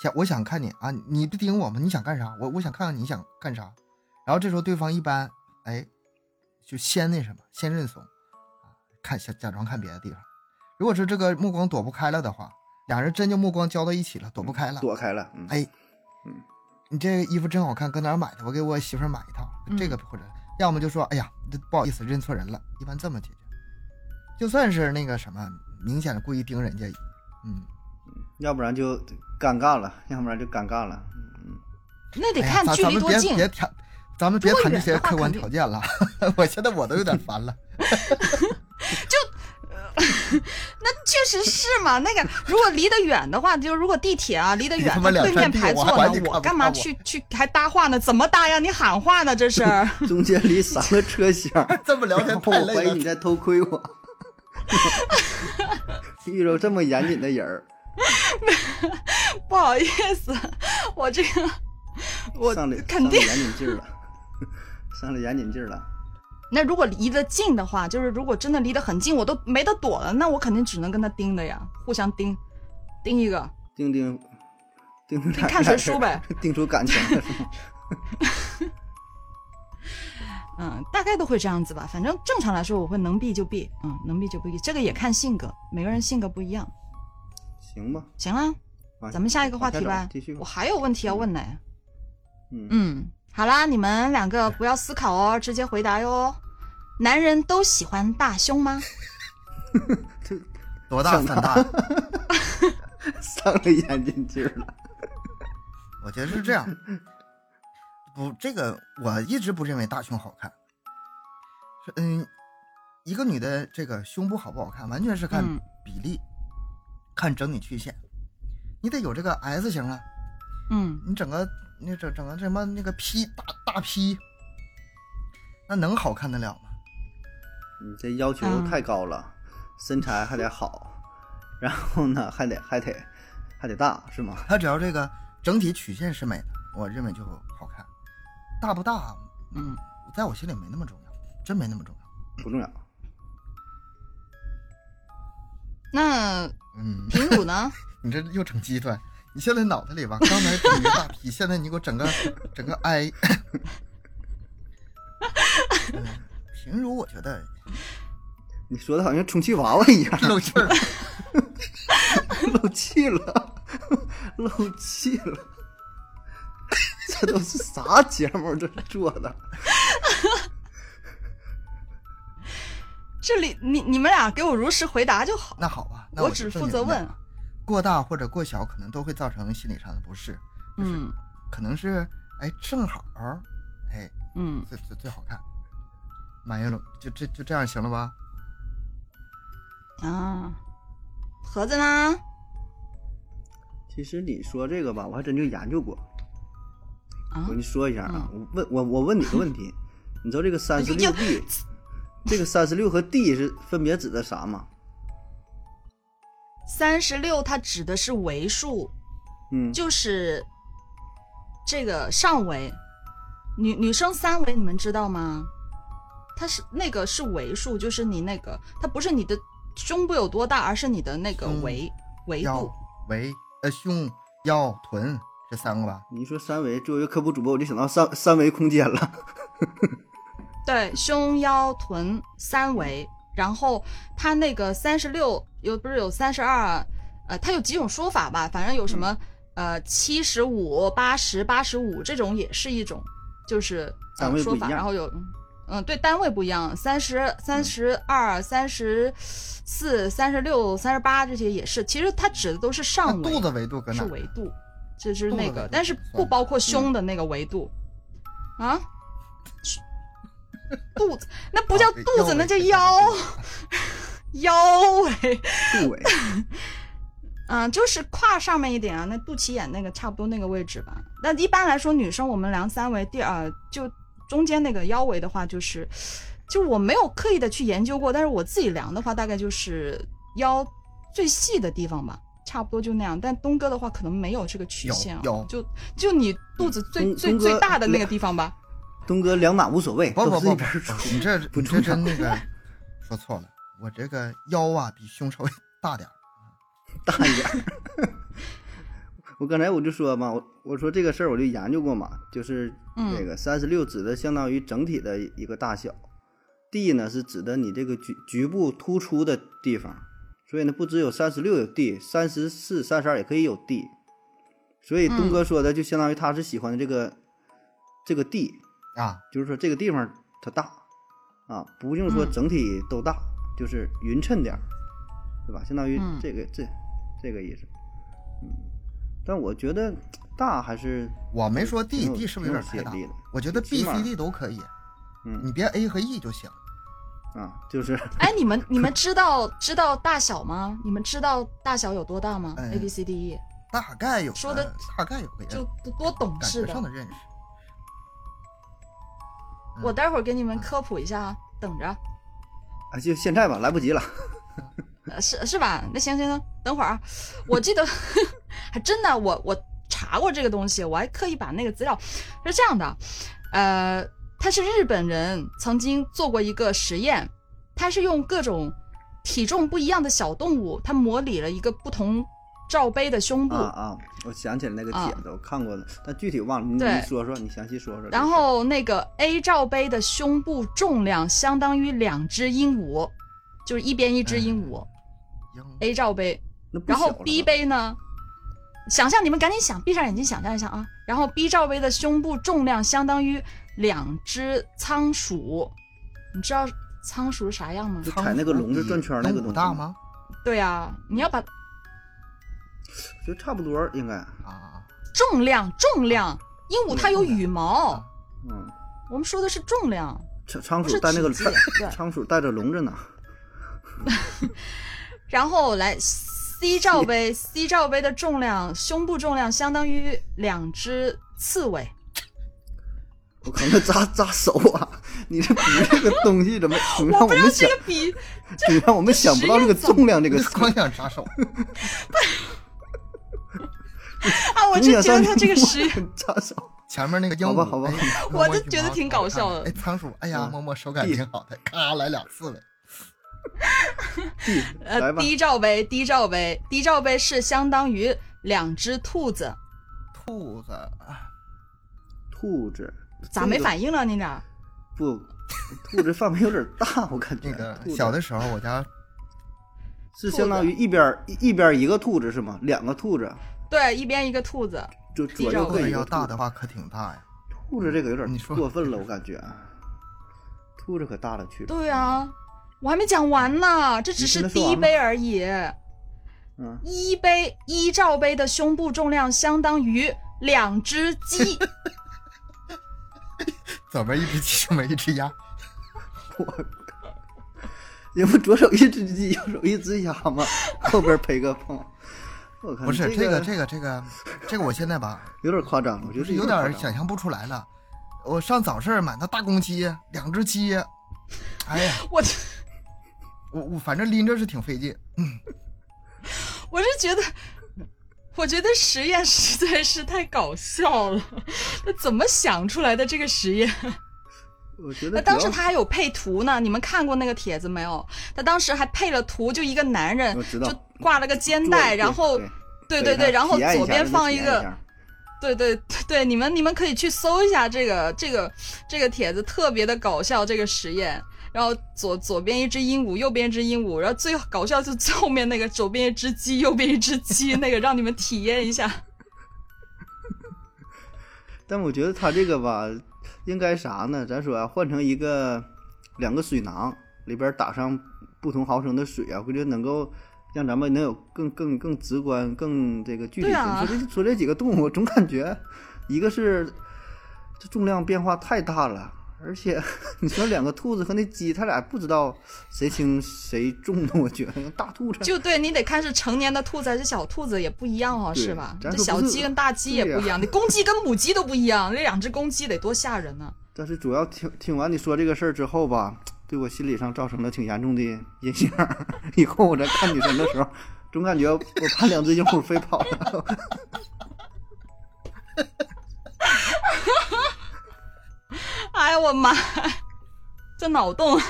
想我想看你啊，你不盯我吗？你想干啥？我我想看看你想干啥。然后这时候对方一般哎，就先那什么，先认怂啊，看假假装看别的地方。如果是这个目光躲不开了的话，俩人真就目光交到一起了，躲不开了。躲开了。嗯，哎，嗯，你这个衣服真好看，搁哪儿买的？我给我媳妇买一套。这个或者要么就说，哎呀，这不好意思，认错人了。一般这么解决。就算是那个什么，明显的故意盯人家，嗯，要不然就尴尬了，要不然就尴尬了。嗯，那得看距咱咱们别离多近。别谈，咱们别谈这些客观条件了。我现在我都有点烦了。那确实是嘛。那个如果离得远的话，就如果地铁啊离得远，对面排坐呢我干嘛去去还搭话呢？怎么搭呀？你喊话呢？这是 中间离三个车厢，这么聊天太累了我怀疑你。在偷窥我。遇着这么严谨的人儿，不好意思，我这个我上了肯定上来严谨劲儿了，上了严谨劲儿了。那如果离得近的话，就是如果真的离得很近，我都没得躲了，那我肯定只能跟他盯的呀，互相盯，盯一个。定定定出你看谁 输呗，盯出感情？嗯，大概都会这样子吧。反正正常来说，我会能避就避，嗯，能避就避。这个也看性格，每个人性格不一样。行吧，行啦，往咱们下一个话题吧继续。吧我还有问题要问呢。嗯，嗯，好啦，你们两个不要思考哦，直接回答哟。男人都喜欢大胸吗？多大算大？上了眼睛劲儿了。我觉得是这样，不，这个我一直不认为大胸好看。是嗯，一个女的这个胸部好不好看，完全是看比例，看整体曲线。你得有这个 S 型啊，嗯，你整个那整整个什么那个 P 大大 P，那能好看得了吗？你这要求太高了，身材还得好，然后呢还得还得还得大，是吗？他只要这个整体曲线是美的，我认为就好看。大不大，嗯，在我心里没那么重要，真没那么重要，不重要。那嗯，平乳呢？你这又成极端！你现在脑子里吧，刚才整个大 P，现在你给我整个 整个 I。平如，我觉得你说的好像充气娃娃一样，漏气儿，漏气了，漏气了。这都是啥节目？这做的？这里你你们俩给我如实回答就好。那好吧，那我只负责问。过大或者过小，可能都会造成心理上的不适。嗯，可能是哎，正好，哎，嗯，最最最好看。满意了，就这就这样行了吧？啊，盒子呢？其实你说这个吧，我还真就研究过。我跟你说一下啊，我问我我问你个问题，你知道这个三十六 D，这个三十六和 D 是分别指的啥吗？三十六，它指的是维数，嗯，就是这个上围，女女生三围，你们知道吗？它是那个是围数，就是你那个，它不是你的胸部有多大，而是你的那个围围度。围呃胸腰臀这三个吧？你说三维，作为科普主播，我就想到三三维空间了。对，胸腰臀三维。然后它那个三十六有不是有三十二，呃，它有几种说法吧？反正有什么呃七十五、八十八十五这种也是一种，就是说法。然后有嗯，对，单位不一样，三十三十二、三十四、三十六、三十八这些也是。其实它指的都是上围，肚子维度是维度，就是那个，但是不包括胸的那个维度啊。肚子那不叫肚子，那叫腰，腰围，肚围，嗯，就是胯上面一点啊，那肚脐眼那个差不多那个位置吧。那一般来说，女生我们量三围，第二就中间那个腰围的话，就是，就我没有刻意的去研究过，但是我自己量的话，大概就是腰最细的地方吧，差不多就那样。但东哥的话，可能没有这个曲线啊，就就你肚子最最最大的那个地方吧。东哥两码无所谓，不不不，你这你这真那个说错了，我这个腰啊比胸稍微大点儿 大一点。我刚才我就说嘛，我我说这个事儿我就研究过嘛，就是那个三十六指的相当于整体的一个大小，D 呢是指的你这个局局部突出的地方，所以呢不只有三十六有 D，三十四、三十二也可以有 D，所以东哥说的就相当于他是喜欢的这个这个 D。啊，就是说这个地方它大，啊，不用说整体都大，就是匀称点儿，对吧？相当于这个这这个意思。嗯，但我觉得大还是我没说 D，D 是不是有点太大？我觉得 B、C、D 都可以。嗯，你别 A 和 E 就行。啊，就是。哎，你们你们 知道知道大小吗？你们知道大小有多大吗？A、B、C、D、E。大概有说的大概有个就多懂事上的认识。我待会儿给你们科普一下，等着。啊，就现在吧，来不及了。是是吧？那行行行，等会儿啊。我记得 还真的，我我查过这个东西，我还特意把那个资料是这样的。呃，他是日本人，曾经做过一个实验，他是用各种体重不一样的小动物，他模拟了一个不同。罩杯的胸部啊啊！我想起来那个帖子，我看过的，但具体忘了。你你说说，你详细说说。然后那个 A 罩杯的胸部重量相当于两只鹦鹉，就是一边一只鹦鹉。A 罩杯，然后 B 杯呢？想象你们赶紧想，闭上眼睛想象一下啊！然后 B 罩杯的胸部重量相当于两只仓鼠，你知道仓鼠是啥样吗？就踩那个笼子转圈那个大吗？对呀，你要把。我觉得差不多应该。啊，重量，重量，鹦鹉它有羽毛，嗯，我们说的是重量，仓仓鼠带那个仓鼠带着笼子呢。然后来 C 罩杯，C 罩杯的重量，胸部重量相当于两只刺猬。我靠，那扎扎手啊！你这比这个东西怎么 怎么让我不知道这们想，个比怎么让我们想不到这个重量这个词？光想扎手，啊，我就觉得他这个实验，扎手。前面那个鹦鹉，好吧好吧哎我摸摸羽毛就觉得挺搞笑的哎，仓鼠，哎呀，嗯摸摸手感挺好的，咔来俩刺猬。地 来呃吧，，D 罩杯低罩杯低罩杯是相当于两只兔子。兔子，啊兔子咋没这个反应了？你俩？不，兔子范围有点大，我感觉。那个小的时候，我家是相当于一边儿一一边儿一个兔子是吗？两个兔子，对，一边一个兔子。就左地上右各一个要大。的话可挺大呀。兔子这个有点你说过分了，我感觉。兔子可大了去了。对啊，我还没讲完呢，这只是第一杯而已。嗯，一杯一罩杯的胸部重量相当于两只鸡。左边一只鸡，右边一只鸭。因为 左手一只鸡，右手一只鸭嘛，后边陪个碰。不是这这个这个这个这个，我现在吧，有点夸张，我觉得就是有点想象不出来了。我上早市买那大公鸡，两只鸡，哎呀，我我我反正拎着是挺费劲。嗯我是觉得，我觉得实验实在是太搞笑了。那怎么想出来的这个实验？我觉那当得主要时他还有配图呢，你们看过那个帖子没有？他当时还配了图，就一个男人就挂了个肩带，然后对对对对，然后左边放一个对对对，你们你们可以去搜一下这个这个这个帖子，特别的搞笑这个实验。然后左左边一只鹦鹉，右边一只鹦鹉，然后最搞笑就是最后面那个左边一只鸡，右边一只鸡，那个让你们体验一下。但我觉得他这个吧，应该啥呢？咱说啊，换成一个两个水囊，里边打上不同毫升的水啊，我觉得能够让咱们能有更更更直观、更这个具体说这说这几个动物，总感觉一个是这重量变化太大了。而且你说两个兔子和那鸡，它俩不知道谁轻谁重的，我觉得大兔子就对你得看是成年的兔子还是小兔子也不一样哦，是吧？这小鸡跟大鸡也不一样，你公鸡跟母鸡都不一样，那两只公鸡得多吓人呢、但是主要听听完你说这个事儿之后吧，对我心理上造成了挺严重的影响。以后我在看女神的时候，总感觉我怕两只鹦鹉飞跑了。哎呀，我妈，这脑洞。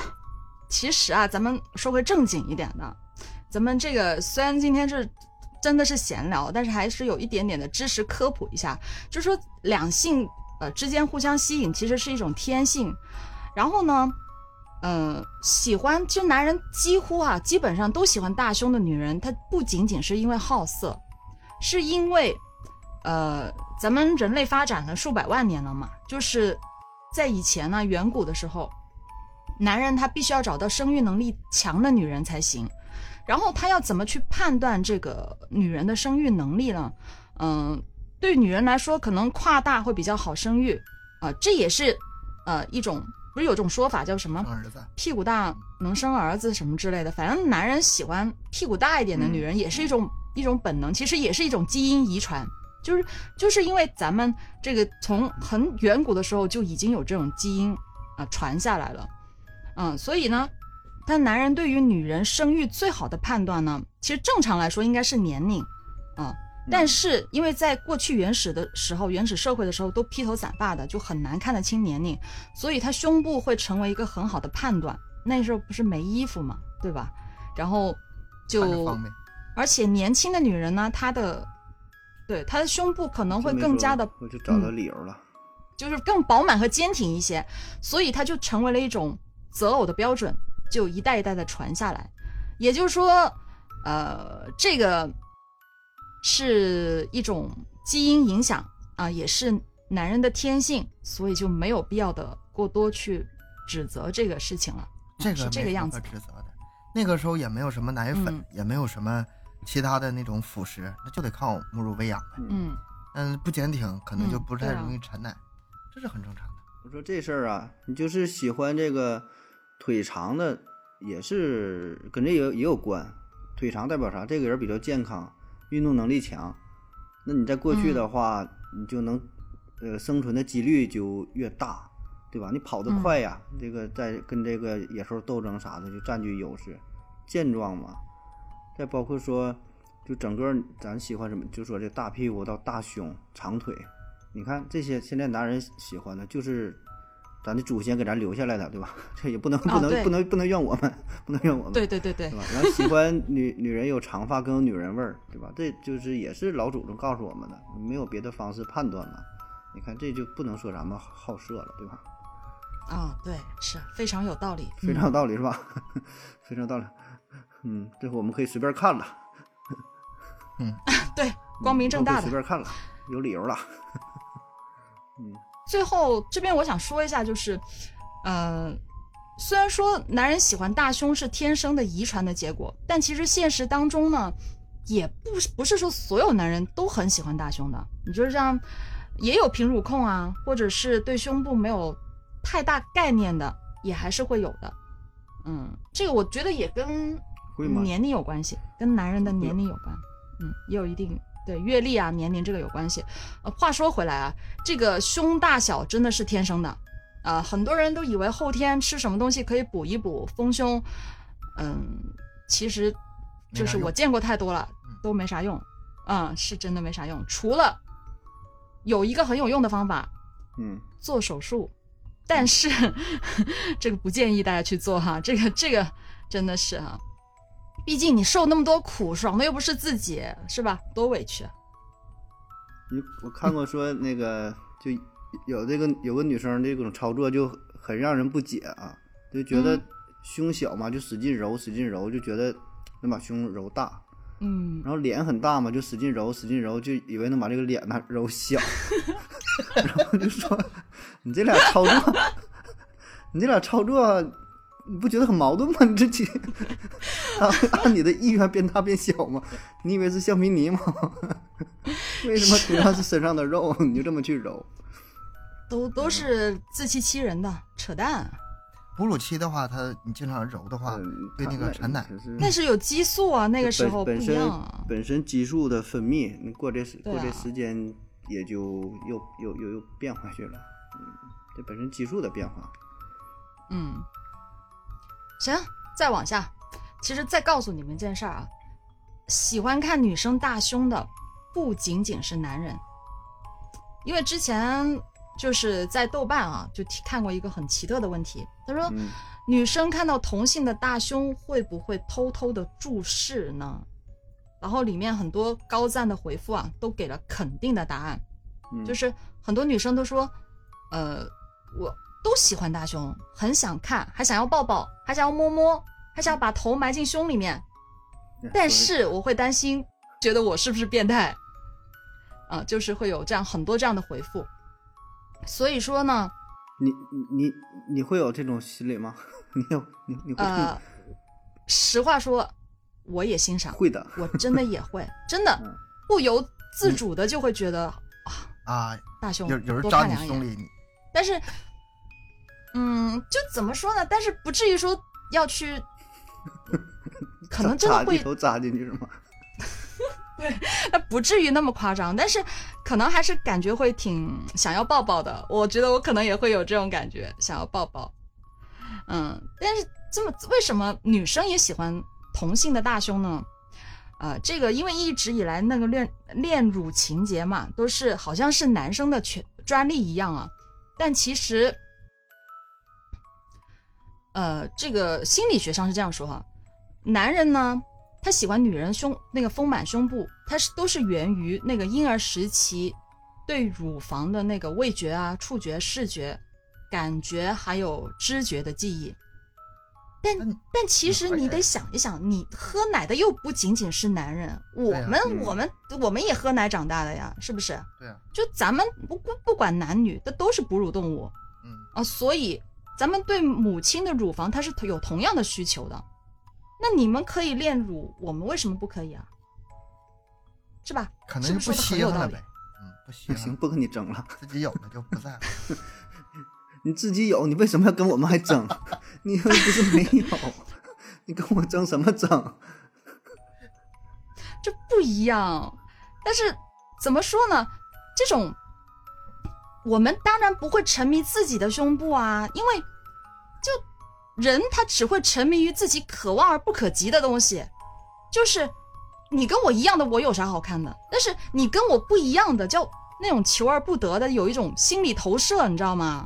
其实啊，咱们说回正经一点的，咱们这个虽然今天是真的是闲聊，但是还是有一点点的知识科普一下，就是说两性呃之间互相吸引其实是一种天性。然后呢，嗯，喜欢就男人几乎啊基本上都喜欢大胸的女人，她不仅仅是因为好色，是因为呃咱们人类发展了数百万年了嘛，就是在以前呢，远古的时候，男人他必须要找到生育能力强的女人才行。然后他要怎么去判断这个女人的生育能力呢？嗯，对女人来说，可能胯大会比较好生育啊、这也是呃一种不是有种说法叫什么屁股大能生儿子什么之类的，反正男人喜欢屁股大一点的女人，也是一种、一种本能，其实也是一种基因遗传。就是就是因为咱们这个从很远古的时候就已经有这种基因啊、传下来了，嗯，所以呢，但男人对于女人生育最好的判断呢，其实正常来说应该是年龄啊、但是因为在过去原始的时候，原始社会的时候都披头散发的，就很难看得清年龄，所以他胸部会成为一个很好的判断。那时候不是没衣服嘛，对吧？然后就。而且年轻的女人呢，她的对他的胸部可能会更加的我就找到理由了。就是更饱满和坚挺一些，所以他就成为了一种择偶的标准，就一代一代的传下来。也就是说，呃，这个是一种基因影响啊、也是男人的天性，所以就没有必要的过多去指责这个事情了。这是个没什么这个样子指责的。那个时候也没有什么奶粉，嗯也没有什么其他的那种辅食，那就得靠母乳喂养呗。嗯嗯，不坚挺，可能就嗯不太容易产奶，这是很正常的。我说这事儿啊，你就是喜欢这个腿长的，也是跟这个也有关。腿长代表啥？这个人比较健康，运动能力强。那你在过去的话，你就能呃生存的几率就越大，对吧？你跑得快呀，这个在跟这个野兽斗争啥的就占据优势。健壮嘛，再包括说，就整个咱喜欢什么，就说这大屁股到大胸、长腿，你看这些现在男人喜欢的就是咱的祖先给咱留下来的，对吧？这也不能不能、对不能不能怨我们，不能怨我们，对对对对对，吧？然后喜欢女女人有长发更有女人味儿，对吧？这就是也是老祖宗告诉我们的，没有别的方式判断了。你看这就不能说咱们好色了，对吧？啊，对，是非常有道理，非常有道理是吧？非常有道理。嗯，这回我们可以随便看了，嗯 对，光明正大的随。便看了，有理由了。嗯最后这边我想说一下，就是，呃，虽然说男人喜欢大胸是天生的遗传的结果，但其实现实当中呢，也不是不是说所有男人都很喜欢大胸的。你就是像也有平乳控啊，或者是对胸部没有太大概念的，也还是会有的。嗯，这个我觉得也跟会吗？年龄有关系，跟男人的年龄有关，嗯，也有一定对阅历啊、年龄这个有关系。呃，话说回来啊，这个胸大小真的是天生的，啊、很多人都以为后天吃什么东西可以补一补丰胸，嗯，其实就是我见过太多了嗯，都没啥用，嗯、是真的没啥用，除了有一个很有用的方法，嗯，做手术，但是 这个不建议大家去做哈，这个这个真的是哈，毕竟你受那么多苦，爽的又不是自己，是吧？多委屈。啊你我看过说那个就有这个有个女生这种操作就很让人不解啊，就觉得嗯胸小嘛，就使劲揉使劲揉，就觉得能把胸揉大。嗯，然后脸很大嘛，就使劲揉使劲揉，就以为能把这个脸呢揉小，然后就说你这俩操作，你这俩操作，你不觉得很矛盾吗？你这几按按你的意愿变大变小吗？你以为是橡皮泥吗？为什么同样是身上的肉，你就这么去揉？都都是自欺欺人的，扯淡。哺乳期的话，它你经常揉的话，嗯，对那个产奶那是有激素啊，那个时候不一本身样啊。本身激素的分泌，你过这时啊过这时间也就又又又又变回去了。嗯，这本身激素的变化。嗯，行，再往下，其实再告诉你们一件事儿啊，喜欢看女生大胸的不仅仅是男人，因为之前就是在豆瓣啊，就提看过一个很奇特的问题，他说、嗯女生看到同性的大胸会不会偷偷的注视呢？然后里面很多高赞的回复啊，都给了肯定的答案。嗯，就是很多女生都说，呃，我都喜欢大胸，很想看，还想要抱抱，还想要摸摸，还想要把头埋进胸里面。但是我会担心，觉得我是不是变态？啊，就是会有这样很多这样的回复。所以说呢，你你你你会有这种心理吗？你有你你会、呃，实话说，我也欣赏，会的？我真的也会，真的嗯不由自主的就会觉得啊啊，大胸有有人扎多看两眼。你胸里，但是，嗯，就怎么说呢？但是不至于说要去，可能真的会头扎进去是吗？对那不至于那么夸张，但是可能还是感觉会挺想要抱抱的。我觉得我可能也会有这种感觉，想要抱抱。嗯，但是这么为什么女生也喜欢同性的大胸呢？呃，这个因为一直以来那个恋恋乳情节嘛，都是好像是男生的权专利一样啊。但其实，呃，这个心理学上是这样说哈，男人呢，他喜欢女人胸那个丰满胸部，它是都是源于那个婴儿时期对乳房的那个味觉啊、触觉、视觉、感觉还有知觉的记忆。但但其实你得想一想，你喝奶的又不仅仅是男人，我们、嗯我们我们也喝奶长大的呀，是不是？对啊，就咱们不不不管男女，这都是哺乳动物嗯，啊，所以咱们对母亲的乳房它是有同样的需求的。那你们可以炼乳，我们为什么不可以啊？是吧？可能是不稀罕了呗。嗯，不稀罕。行，不跟你争了，自己有了就不在乎。你自己有，你为什么要跟我们还争？你又不是没有，你跟我争什么争？这不一样。但是怎么说呢？这种我们当然不会沉迷自己的胸部啊，因为就人他只会沉迷于自己可望而不可及的东西。就是你跟我一样的，我有啥好看的？但是你跟我不一样的，叫那种求而不得的，有一种心理投射，你知道吗？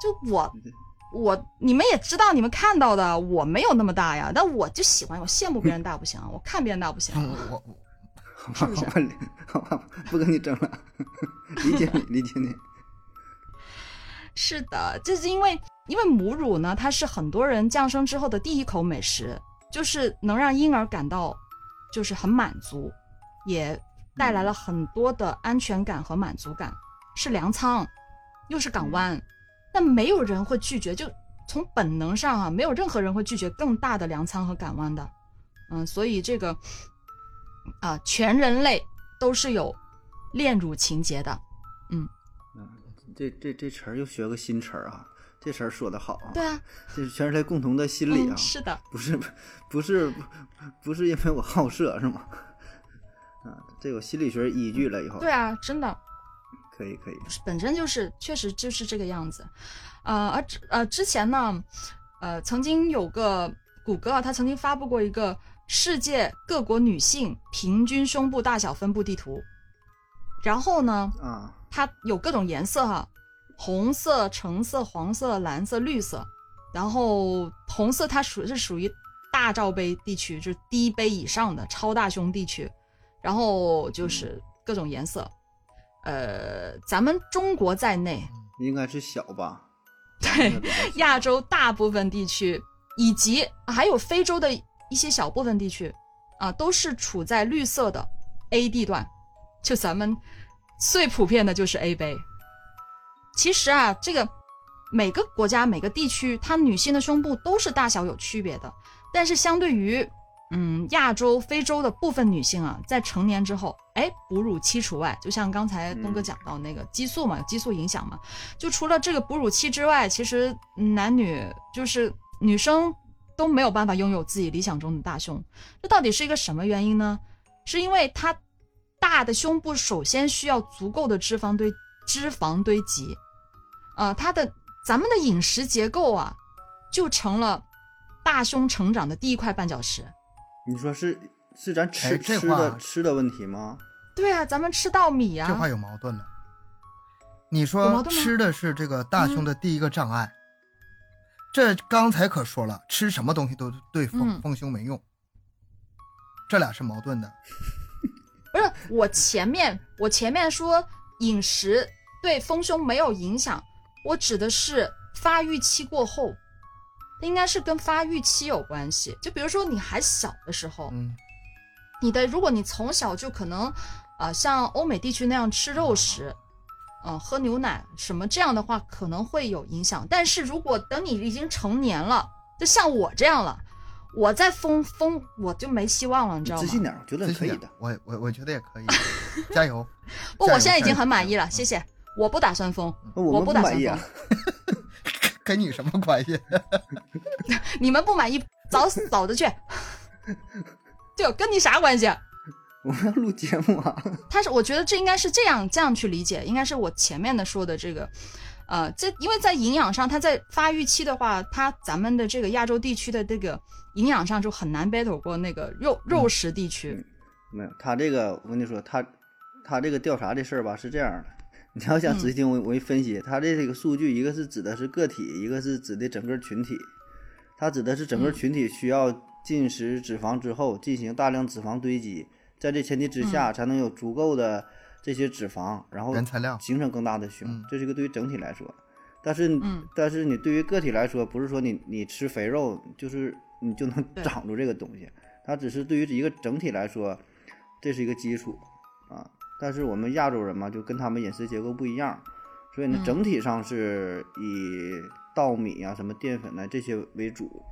就我，我你们也知道，你们看到的我没有那么大呀，但我就喜欢，我羡慕别人大不行，我看别人大不行。我我，是不是？好吧，不跟你争了，理解你，理解你。是的，这是因为因为母乳呢，它是很多人降生之后的第一口美食，就是能让婴儿感到就是很满足，也带来了很多的安全感和满足感，是粮仓，又是港湾。但没有人会拒绝，就从本能上啊，没有任何人会拒绝更大的粮仓和港湾的，嗯，所以这个啊，全人类都是有恋乳情节的，嗯，嗯，这这这词儿又学个新词儿啊，这词儿说的好啊，对啊，这是全人类共同的心理啊，是的，不是不是不是因为我好色是吗？啊，这有心理学依据了以后，对啊，真的。可以可以，本身就是确实就是这个样子，呃，而呃之前呢，呃曾经有个谷歌啊，它曾经发布过一个世界各国女性平均胸部大小分布地图，然后呢，啊，它有各种颜色哈，红色、橙色、黄色、蓝色、绿色，然后红色它属是属于大罩杯地区，就是低杯以上的超大胸地区，然后就是各种颜色。呃，咱们中国在内，应该是小吧？对，亚洲大部分地区以及还有非洲的一些小部分地区，啊，都是处在绿色的 A 地段。就咱们最普遍的就是 A 杯。其实啊，这个每个国家每个地区，它女性的胸部都是大小有区别的，但是相对于。嗯，亚洲、非洲的部分女性啊，在成年之后，哎，哺乳期除外，就像刚才东哥讲到那个激素嘛，有激素影响嘛，就除了这个哺乳期之外，其实男女就是女生都没有办法拥有自己理想中的大胸。这到底是一个什么原因呢？是因为她大的胸部首先需要足够的脂肪堆脂肪堆积，啊，它的咱们的饮食结构啊，就成了大胸成长的第一块绊脚石。你说是是咱吃吃的吃的问题吗？对啊，咱们吃稻米啊。这话有矛盾了。你说吃的是这个大胸的第一个障碍，这刚才可说了，吃什么东西都对丰丰胸没用，这俩是矛盾的。不是我前面我前面说饮食对丰胸没有影响，我指的是发育期过后。应该是跟发育期有关系，就比如说你还小的时候，嗯，你的如果你从小就可能，呃，像欧美地区那样吃肉食，嗯，喝牛奶什么这样的话可能会有影响。但是如果等你已经成年了，就像我这样了，我再封封我就没希望了，你知道吗？自信点，我觉得可以的，我我我觉得也可以，加油！不，我现在已经很满意了，谢谢，我不打算封，我不打算封。跟你什么关系？你们不满意，早早的去。就跟你啥关系？我们要录节目啊。他是，我觉得这应该是这样这样去理解，应该是我前面的说的这个，呃，这因为在营养上，它在发育期的话，它咱们的这个亚洲地区的这个营养上就很难 battle 过那个肉肉食地区。没有，他这个我跟你说，他他这个调查这事儿吧是这样的。你要想仔细听，我我一分析，它的这个数据，一个是指的是个体，一个是指的整个群体。它指的是整个群体需要进食脂肪之后，进行大量脂肪堆积，在这前提之下，才能有足够的这些脂肪，然后原材料形成更大的胸。这是一个对于整体来说，但是但是你对于个体来说，不是说你你吃肥肉就是你就能 长出这个东西，它只是对于一个整体来说，这是一个基础啊。但是我们亚洲人嘛，就跟他们饮食结构不一样，所以呢，整体上是以稻米啊、什么淀粉呢这些为主。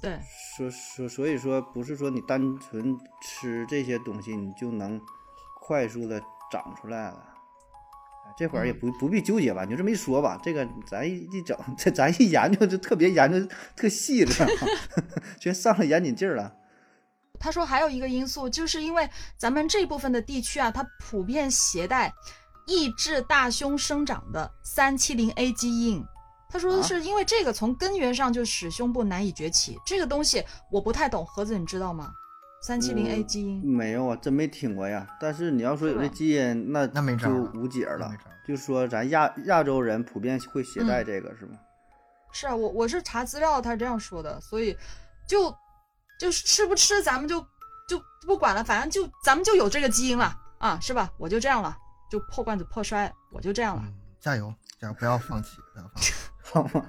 对，所所所以说，不是说你单纯吃这些东西，你就能快速的长出来了。这会儿也不不必纠结吧，你就这么一说吧，这个咱一整，这咱一研究就特别研究特细了，全上了严谨劲儿了。他说还有一个因素，就是因为咱们这部分的地区啊，它普遍携带抑制大胸生长的三七零 A 基因。他说是因为这个从根源上就使胸部难以崛起。这个东西我不太懂，盒子你知道吗？三七零 A 基因没有啊，真没听过呀。但是你要说有这基因，那那没就无解了。就说咱亚亚洲人普遍会携带这个是吗？是啊，我我是查资料，他是这样说的，所以就就是吃不吃咱们就就不管了，反正就咱们就有这个基因了啊，是吧？我就这样了，就破罐子破摔，我就这样了。加油，加油，不要放弃，不要放弃，好吗？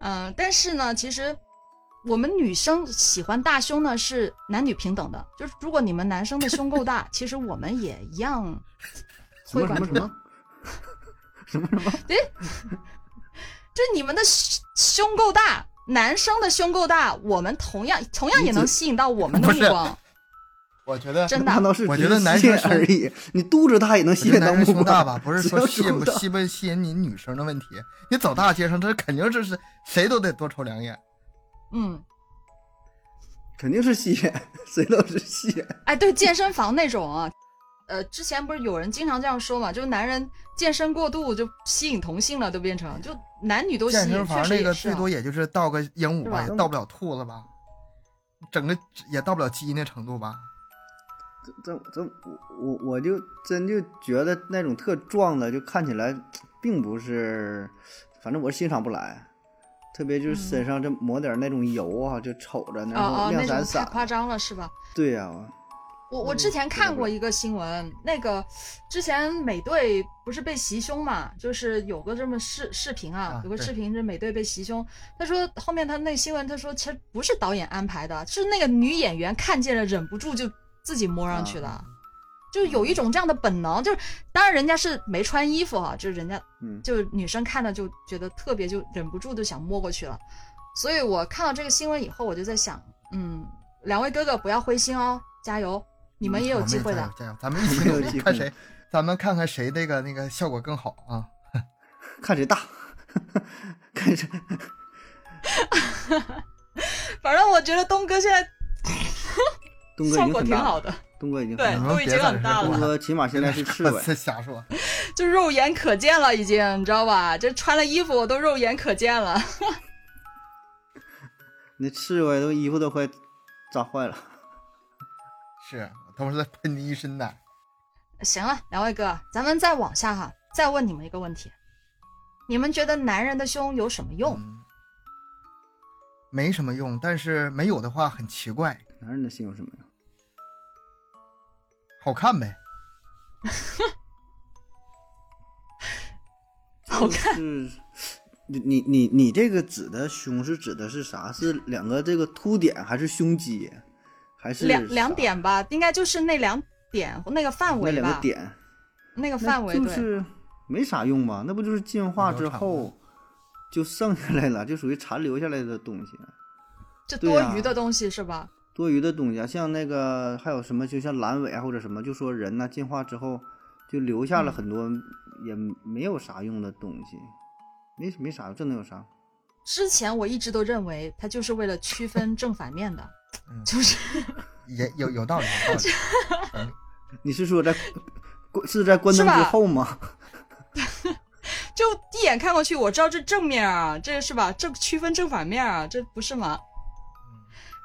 嗯，但是呢，其实我们女生喜欢大胸呢，是男女平等的。就是如果你们男生的胸够大，其实我们也一样会管什么什么什么什么？对，就你们的胸够大，男生的胸够大，我们同样同样也能吸引到我们的目光。我觉得真的，我觉得男生而已，你肚子大也能吸引到目光大吧？不是 说吸引不吸不吸引你女生的问题，你走大街上，这肯定是谁都得多瞅两眼。嗯，肯定是吸引，谁都是吸引。哎，对，健身房那种啊，呃，之前不是有人经常这样说嘛？就是男人健身过度就吸引同性了，都变成就男女都吸引。健身房那个最多也就是倒个鹦鹉吧，也到不了兔子吧，整个也到不了鸡那程度吧。这这我我我就真就觉得那种特壮的就看起来并不是，反正我欣赏不来，特别就是身上这抹点那种油啊，就瞅着那种亮闪闪，太夸张了是吧？对呀，我我之前看过一个新闻，那个之前美队不是被袭胸嘛，就是有个这么视视频啊，有个视频是美队被袭胸，他说后面他那新闻他说其实不是导演安排的，是那个女演员看见了忍不住就。自己摸上去的，就有一种这样的本能，就是当然人家是没穿衣服哈，就是人家，嗯，就是女生看的就觉得特别，就忍不住就想摸过去了。所以我看到这个新闻以后，我就在想，嗯，两位哥哥不要灰心哦，加油，你们也有机会的，加油，咱们一起努力，看谁，咱们看看谁那个那个效果更好啊，看谁大，看谁，反正我觉得东哥现在。效果挺好的，东哥已经对，都已经很大了。东哥起码现在是刺猬，瞎说，就肉眼可见了，已经，你知道吧？这穿了衣服都肉眼可见了。那刺猬都衣服都快扎坏了。是，他们是在喷你一身的。行了，两位哥，咱们再往下哈，再问你们一个问题：你们觉得男人的胸有什么用？没什么用，但是没有的话很奇怪。男人的心有什么用？好看呗，好看。你你你你这个指的胸是指的是啥？是两个这个凸点，还是胸肌，还是两两点吧？应该就是那两点那个范围吧？那两个点，那个范围就是没啥用吧？那不就是进化之后就剩下来了，就属于残留下来的东西。这多余的东西是吧？多余的东西啊，像那个还有什么，就像阑尾啊或者什么，就说人呢进化之后就留下了很多也没有啥用的东西，没没啥，这能有啥？之前我一直都认为它就是为了区分正反面的，就是也有有道理。你是说在是在关灯之后吗？就一眼看过去，我知道这正面啊，这是吧？正区分正反面啊，这不是吗？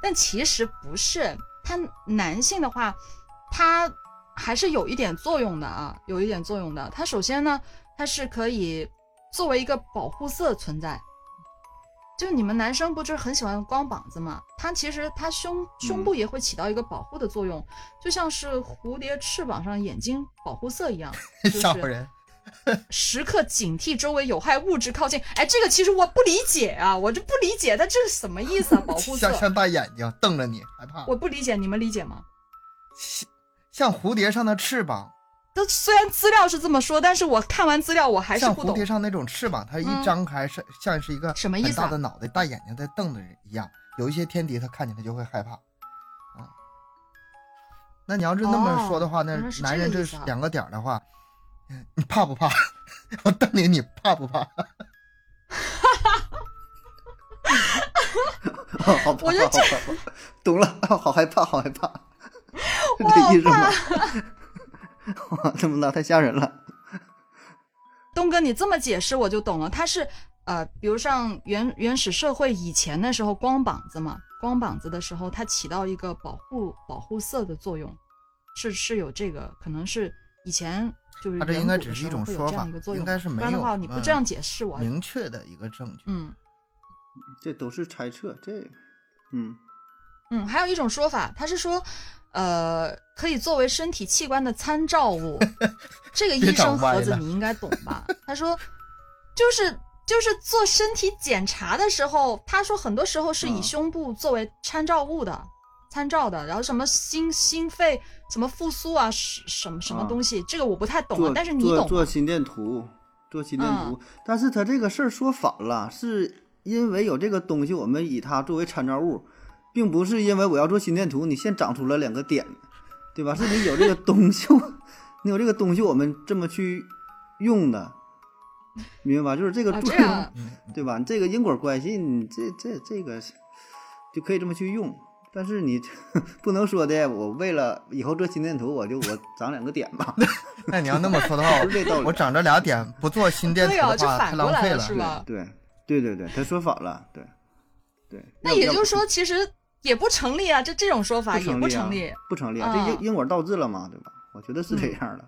但其实不是，它男性的话，它还是有一点作用的啊，有一点作用的。它首先呢，它是可以作为一个保护色存在。就你们男生不就是很喜欢光膀子嘛？它其实它胸胸部也会起到一个保护的作用，就像是蝴蝶翅膀上眼睛保护色一样，吓唬人。时刻警惕周围有害物质靠近。哎，这个其实我不理解啊，我就不理解它这是什么意思啊？保护色像像大眼睛瞪着你，害怕。我不理解，你们理解吗？像像蝴蝶上的翅膀，都虽然资料是这么说，但是我看完资料我还是像不懂蝴蝶上那种翅膀，它一张开是像是一个很什么意思啊大的脑袋、大眼睛在瞪着人一样。有一些天敌，它看见它就会害怕。啊，那你要是那么说的话，那哦原来是这男人这两个点儿的话，嗯 你怕不怕？我瞪你，你怕不怕？好 好怕，我觉得好害怕，懂了，好害怕，好害怕，是这意思吗？哇，这么大太吓人了。东哥，你这么解释我就懂了。他是呃，比如像原原始社会以前的时候光膀子嘛，光膀子的时候，它起到一个保护保护色的作用，是是有这个，可能是以前就是它这远应该只是一种说法。应该是没有不然的话，你不嗯这样解释我，明确的一个证据。嗯这都是猜测，这，嗯，嗯，还有一种说法，他是说，呃，可以作为身体器官的参照物。这个医生盒子你应该懂吧？他说，就是就是做身体检查的时候，他说很多时候是以嗯胸部作为参照物的。参照的，然后什么心心肺什么复苏啊，什什么什么啊东西，这个我不太懂啊，但是你懂？做做心电图，做心电图，但是他这个事儿说反了，是因为有这个东西，我们以它作为参照物，并不是因为我要做心电图，你现长出了两个点，对吧？是你有这个东西，你有这个东西，我们这么去用的，明白吧？就是这个啊，作用，对吧？你这个因果关系，你这这这个就可以这么去用。但是你 不能说的，我为了以后做心电图，我就我长两个点吧，那你要那么说的话，我我长这俩点不做心电图的话，这反太浪费了过来了是。吧？对对对对，他说反了，对对。那也就是说，其实也不成立啊，这这种说法也不不成立啊成立。不成立啊，啊这因因果倒置了嘛，对吧？我觉得是这样的。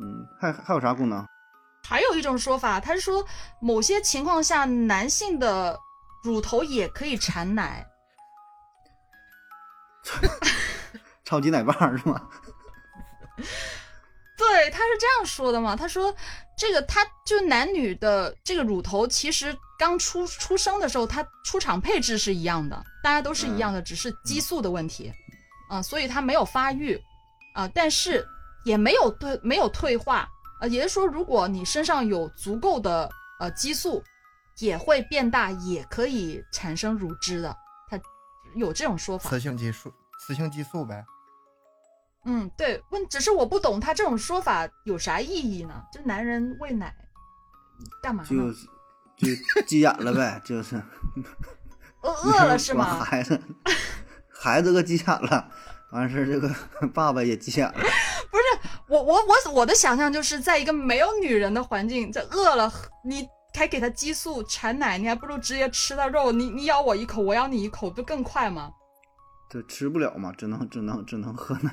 嗯，还还有啥功能？还有一种说法，他是说某些情况下男性的乳头也可以产奶。超级奶爸是吗？对，他是这样说的嘛？他说这个他就男女的这个乳头，其实刚出出生的时候，它出厂配置是一样的，大家都是一样的，只是激素的问题啊、所以它没有发育啊、但是也没有退没有退化啊、也就是说，如果你身上有足够的呃激素，也会变大，也可以产生乳汁的，它有这种说法。雌性激素，雌性激素呗。嗯，对，问只是我不懂他这种说法有啥意义呢？就男人喂奶干嘛就是？就急眼了呗，就是饿 饿了是吗？孩子孩子个急眼了，完事这个 爸爸也急眼了。不是我我我我的想象就是在一个没有女人的环境，这饿了你还给他激素产奶，你还不如直接吃到肉，你你咬我一口，我咬你一口，不更快吗？这吃不了嘛，只能只能只能喝奶。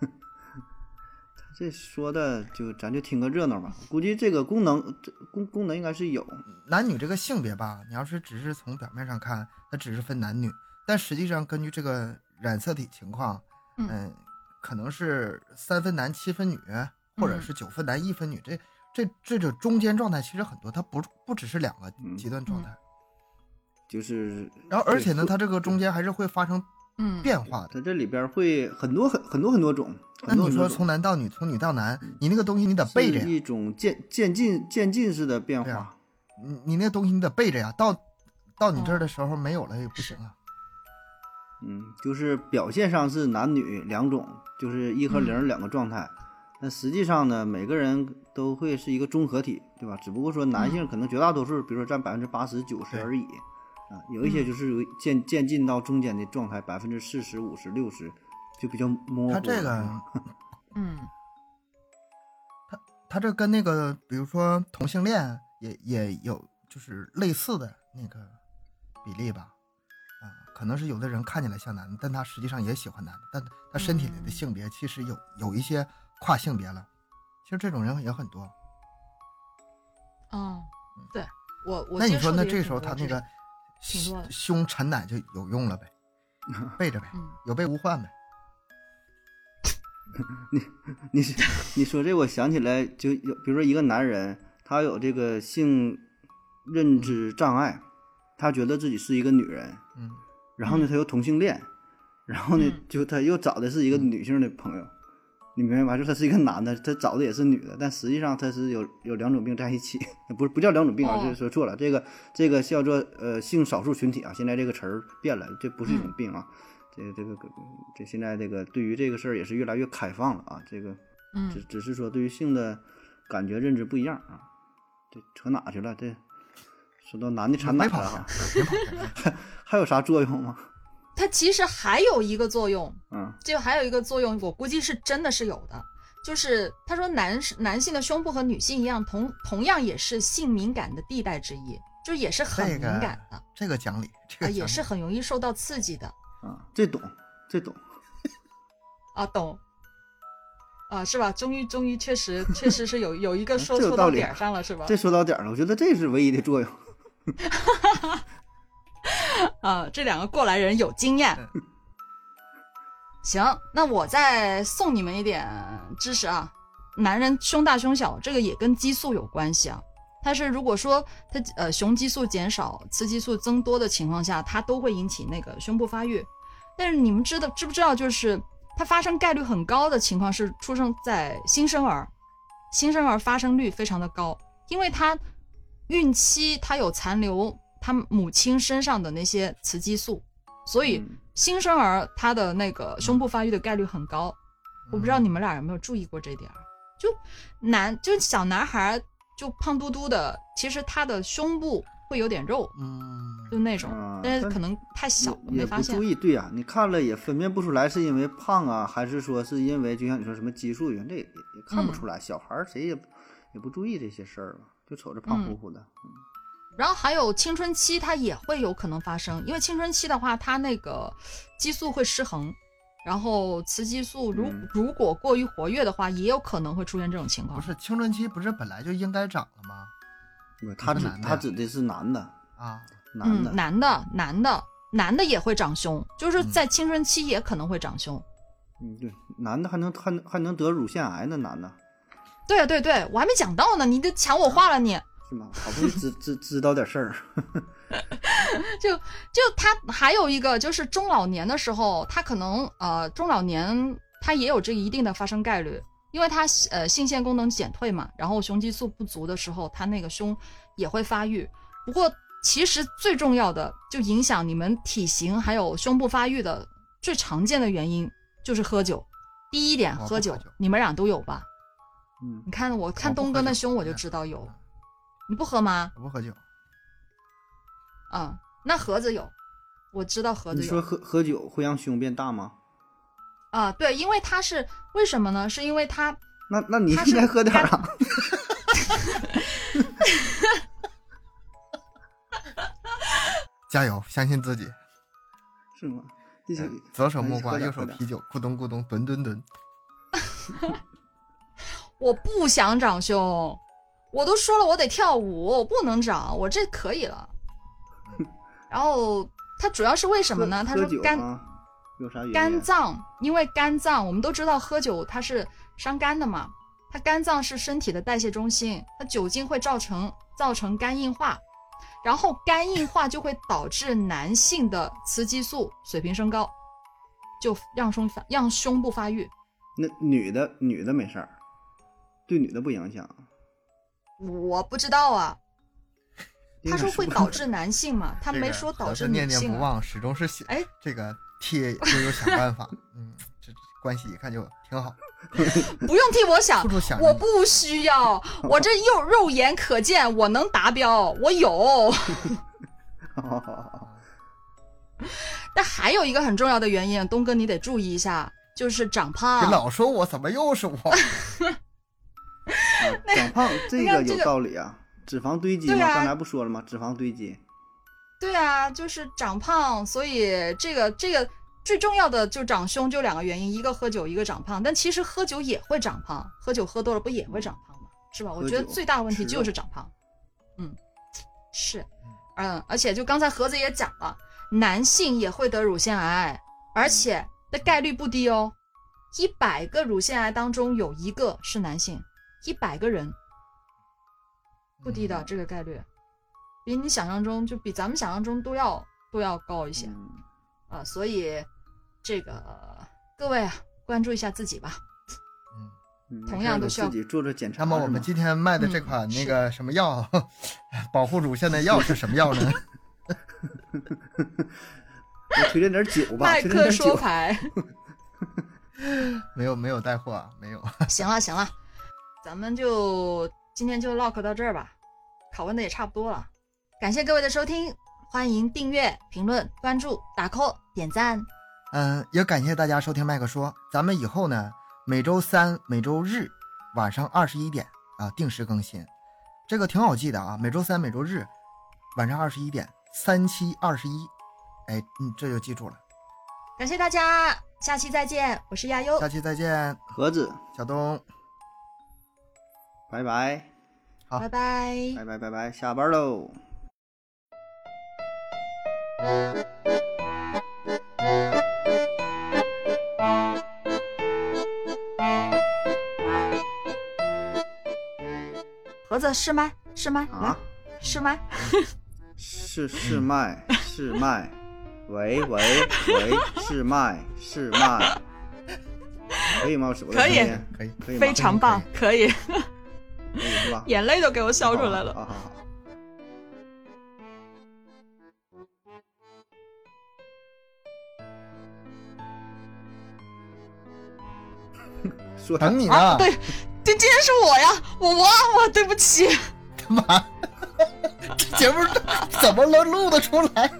他 这说的就咱就听个热闹吧，估计这个功能这功功能应该是有。男女这个性别吧，你要是只是从表面上看，它只是分男女，但实际上根据这个染色体情况，嗯嗯，可能是三分男七分女，或者嗯是九分男一分女，这这这种中间状态其实很多，它不不只是两个嗯极端状态。就是，然后而且呢，它这个中间还是会发生嗯，变化的。它这里边会很多很很多很多种，那你说从男到女，从女到男，你那个东西你得背着呀，一种渐渐进渐进式的变化。你你那东西你得背着呀，到到你这儿哦的时候没有了也不行啊。嗯，就是表现上是男女两种，就是一和零嗯两个状态。那实际上呢，每个人都会是一个综合体，对吧？只不过说男性可能绝大多数，比如说占百分之八十、九十而已。啊，有一些嗯就是有渐渐进到中间的状态，百分之四十、五十、六十，就比较模糊他。这个 嗯他他这跟那个比如说同性恋也也有就是类似的那个比例吧。啊，可能是有的人看起来像男的，但他实际上也喜欢男的，但他身体里的嗯性别其实有有一些跨性别了。其实这种人也很多。嗯，对我我那你说，那这时候他那个胸产奶就有用了呗，背着呗，嗯。有备无患呗。你你你说这，我想起来就有，比如说一个男人，他有这个性认知障碍，他觉得自己是一个女人，嗯，然后呢，他又同性恋，然后呢嗯，就他又找的是一个女性的朋友，你明白吗？就他是一个男的，他找的也是女的，但实际上他是有有两种病在一起，不是不叫两种病啊，就是说错了。这个这个叫做呃性少数群体啊，现在这个词儿变了，这不是一种病啊。这个这个这现在这个对于这个事儿也是越来越开放了啊。这个只只是说对于性的感觉认知不一样啊。这扯哪去了？这说到男的产奶了，还 还有啥作用吗？它其实还有一个作用，嗯，就还有一个作用，我估计是真的是有的，就是他说男男性的胸部和女性一样，同同样也是性敏感的地带之一，就也是很敏感的，这个讲理，这个也是很容易受到刺激的，啊，这懂，这懂，啊懂，啊是吧？终于终于确实 确实是有有一个说说到点上了是吧？这说到点了，我觉得这是唯一的作用。啊，这两个过来人有经验。行，那我再送你们一点知识啊。男人胸大胸小，这个也跟激素有关系啊。它是如果说它呃雄激素减少、雌激素增多的情况下，它都会引起那个胸部发育。但是你们知道知不知道，就是它发生概率很高的情况是出生在新生儿，新生儿发生率非常的高，因为它孕期它有残留。他母亲身上的那些雌激素，所以新生儿他的那个胸部发育的概率很高。我不知道你们俩有没有注意过这点儿？就男，就小男孩就胖嘟嘟的，其实他的胸部会有点肉，嗯，就那种，但是可能太小了没发现。注意，对呀，你看了也分辨不出来是因为胖啊，还是说是因为就像你说什么激素原这也也看不出来。小孩谁也也不注意这些事儿吧，就瞅着胖乎乎的，嗯。然后还有青春期，它也会有可能发生，因为青春期的话，它那个激素会失衡，然后雌激素如如果过于活跃的话，也有可能会出现这种情况。不是青春期不是本来就应该长了吗？不，他指他指的是男的啊，男的，男的，男的，男的也会长胸，就是在青春期也可能会长胸。嗯，对，男的还能还还能得乳腺癌呢，男的。对啊，对对，我还没讲到呢，你都抢我话了你。是吗？好不容易知知知道点事儿，就就他还有一个就是中老年的时候，他可能呃中老年他也有这一定的发生概率，因为他呃性腺功能减退嘛，然后雄激素不足的时候，他那个胸也会发育。不过其实最重要的就影响你们体型还有胸部发育的最常见的原因就是喝酒。第一点，喝酒，你们俩都有吧？嗯，你看我看东哥那胸我就知道有。你不喝吗？我不喝酒。啊，那盒子有，我知道盒子有。你说喝喝酒会让胸变大吗？啊，对，因为它是为什么呢？是因为它那那你应该喝点啊。加油，相信自己。是吗？左手木瓜，右手啤酒，咕咚咕咚，吨吨吨。我不想长胸。我都说了，我得跳舞，我不能长，我这可以了。然后他主要是为什么呢？他说肝，肝脏，因为肝脏，我们都知道喝酒它是伤肝的嘛。它肝脏是身体的代谢中心，它酒精会造成造成肝硬化，然后肝硬化就会导致男性的雌激素水平升高，就让胸发让胸部发育。那女的女的没事儿，对女的不影响。我不知道啊，他说会导 致男性嘛，他没说导致女性。念念不忘，始终是想哎，这个替悠悠想办法，嗯，这关系一看就挺好。不用替我想，我不需要，我这肉肉眼可见，我能达标，我有。但还有一个很重要的原因，东哥你得注意一下，就是长胖。你老说我，怎么又是我？长胖 这个有道理啊，脂肪堆积嘛，刚才不说了吗？脂肪堆积。对啊，就是长胖，所以这个这个最重要的就长胸，就两个原因，一个喝酒，一个长胖。但其实喝酒也会长胖，喝酒喝多了不也会长胖吗？是吧？我觉得最大的问题就是长胖。嗯，是，嗯，而且就刚才盒子也讲了，男性也会得乳腺癌，而且的概率不低哦，一百个乳腺癌当中有一个是男性。一百个人不低的这个概率，比你想象中就比咱们想象中都要都要高一些啊！所以这个各位啊，关注一下自己吧。同样都需要自己做做检查。那么我们今天卖的这款那个什么药，保护乳腺的药是什么药呢？我推荐点酒吧，麦克说牌。没有没有带货啊，没有。行了行了，咱们就今天就唠嗑到这儿吧，拷问的也差不多了。感谢各位的收听，欢迎订阅、评论、关注、打 call、点赞。嗯，也感谢大家收听麦克说，咱们以后呢，每周三、每周日晚上二十一点啊定时更新，这个挺好记的啊，每周三、每周日晚上二十一点，三七二十一，哎，嗯，这就记住了。感谢大家，下期再见，我是亚优，下期再见，盒子，小东，拜拜，好，拜拜，拜拜拜拜，下班喽。盒子试麦，试麦啊，试麦，试试麦，试麦，喂喂喂，试麦，试麦，可以吗？我可以，可以，可以，非常棒，可以，可以是吧？眼泪都给我笑出来了。好好好。说等你呢，对。今今天是我呀，我我我对不起。干嘛？这节目怎么能录得出来？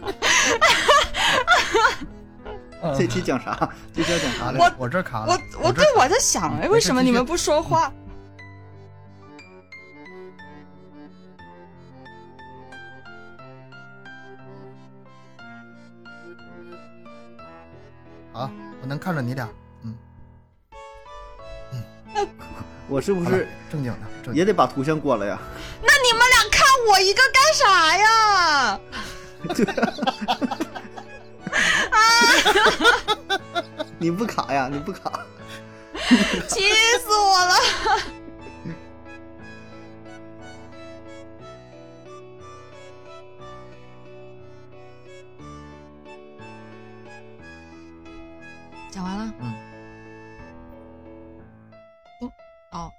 这期讲啥？这期要讲啥嘞？我我这卡了。我我对我在想哎，为什么你们不说话？能看着你俩。嗯嗯我是不是正经的也得把图像关了呀？那你们俩看我一个干啥呀？啊！你不卡呀？你不卡？气死我了！讲完了。嗯。哦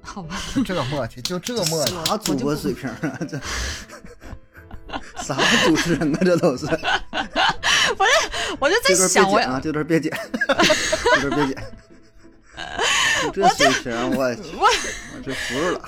好吧，这个默契，就这个默契，啥主播水平啊？这 啥主持人啊？这都是。不是，我就在想，我啊，这段别剪，这段别剪。这水平，我我我这服了。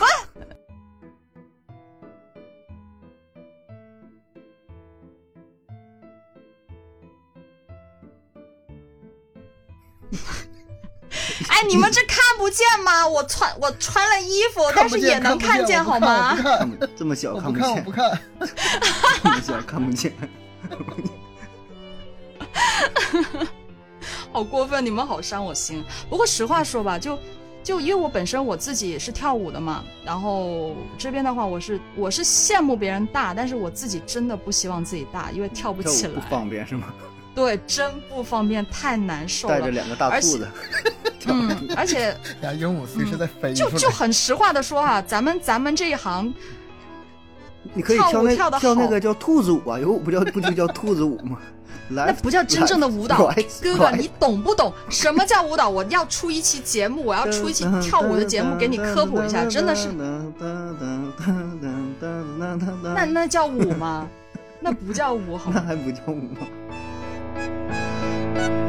哎，你们这看不见吗？我穿我穿了衣服，但是也能看见，好吗？这么小看不见，不看，这么小看不见。好过分，你们好伤我心。不过实话说吧，就就因为我本身我自己是跳舞的嘛，然后这边的话，我是我是羡慕别人大，但是我自己真的不希望自己大，因为跳不起来，不方便是吗？对，真不方便，太难受了。带着两个大兔子，嗯，而且 俩鹦鹉随时在飞。就就很实话的说啊，咱们咱们这一行，你可以跳那跳那个叫兔子舞啊，有舞不叫不就叫兔子舞吗？那不叫真正的舞蹈，哥哥，你懂不懂什么叫舞蹈？我要出一期节目，我要出一期跳舞的节目给你科普一下，真的是。那那叫舞吗？那不叫舞，好吗？那还不叫舞吗？thank you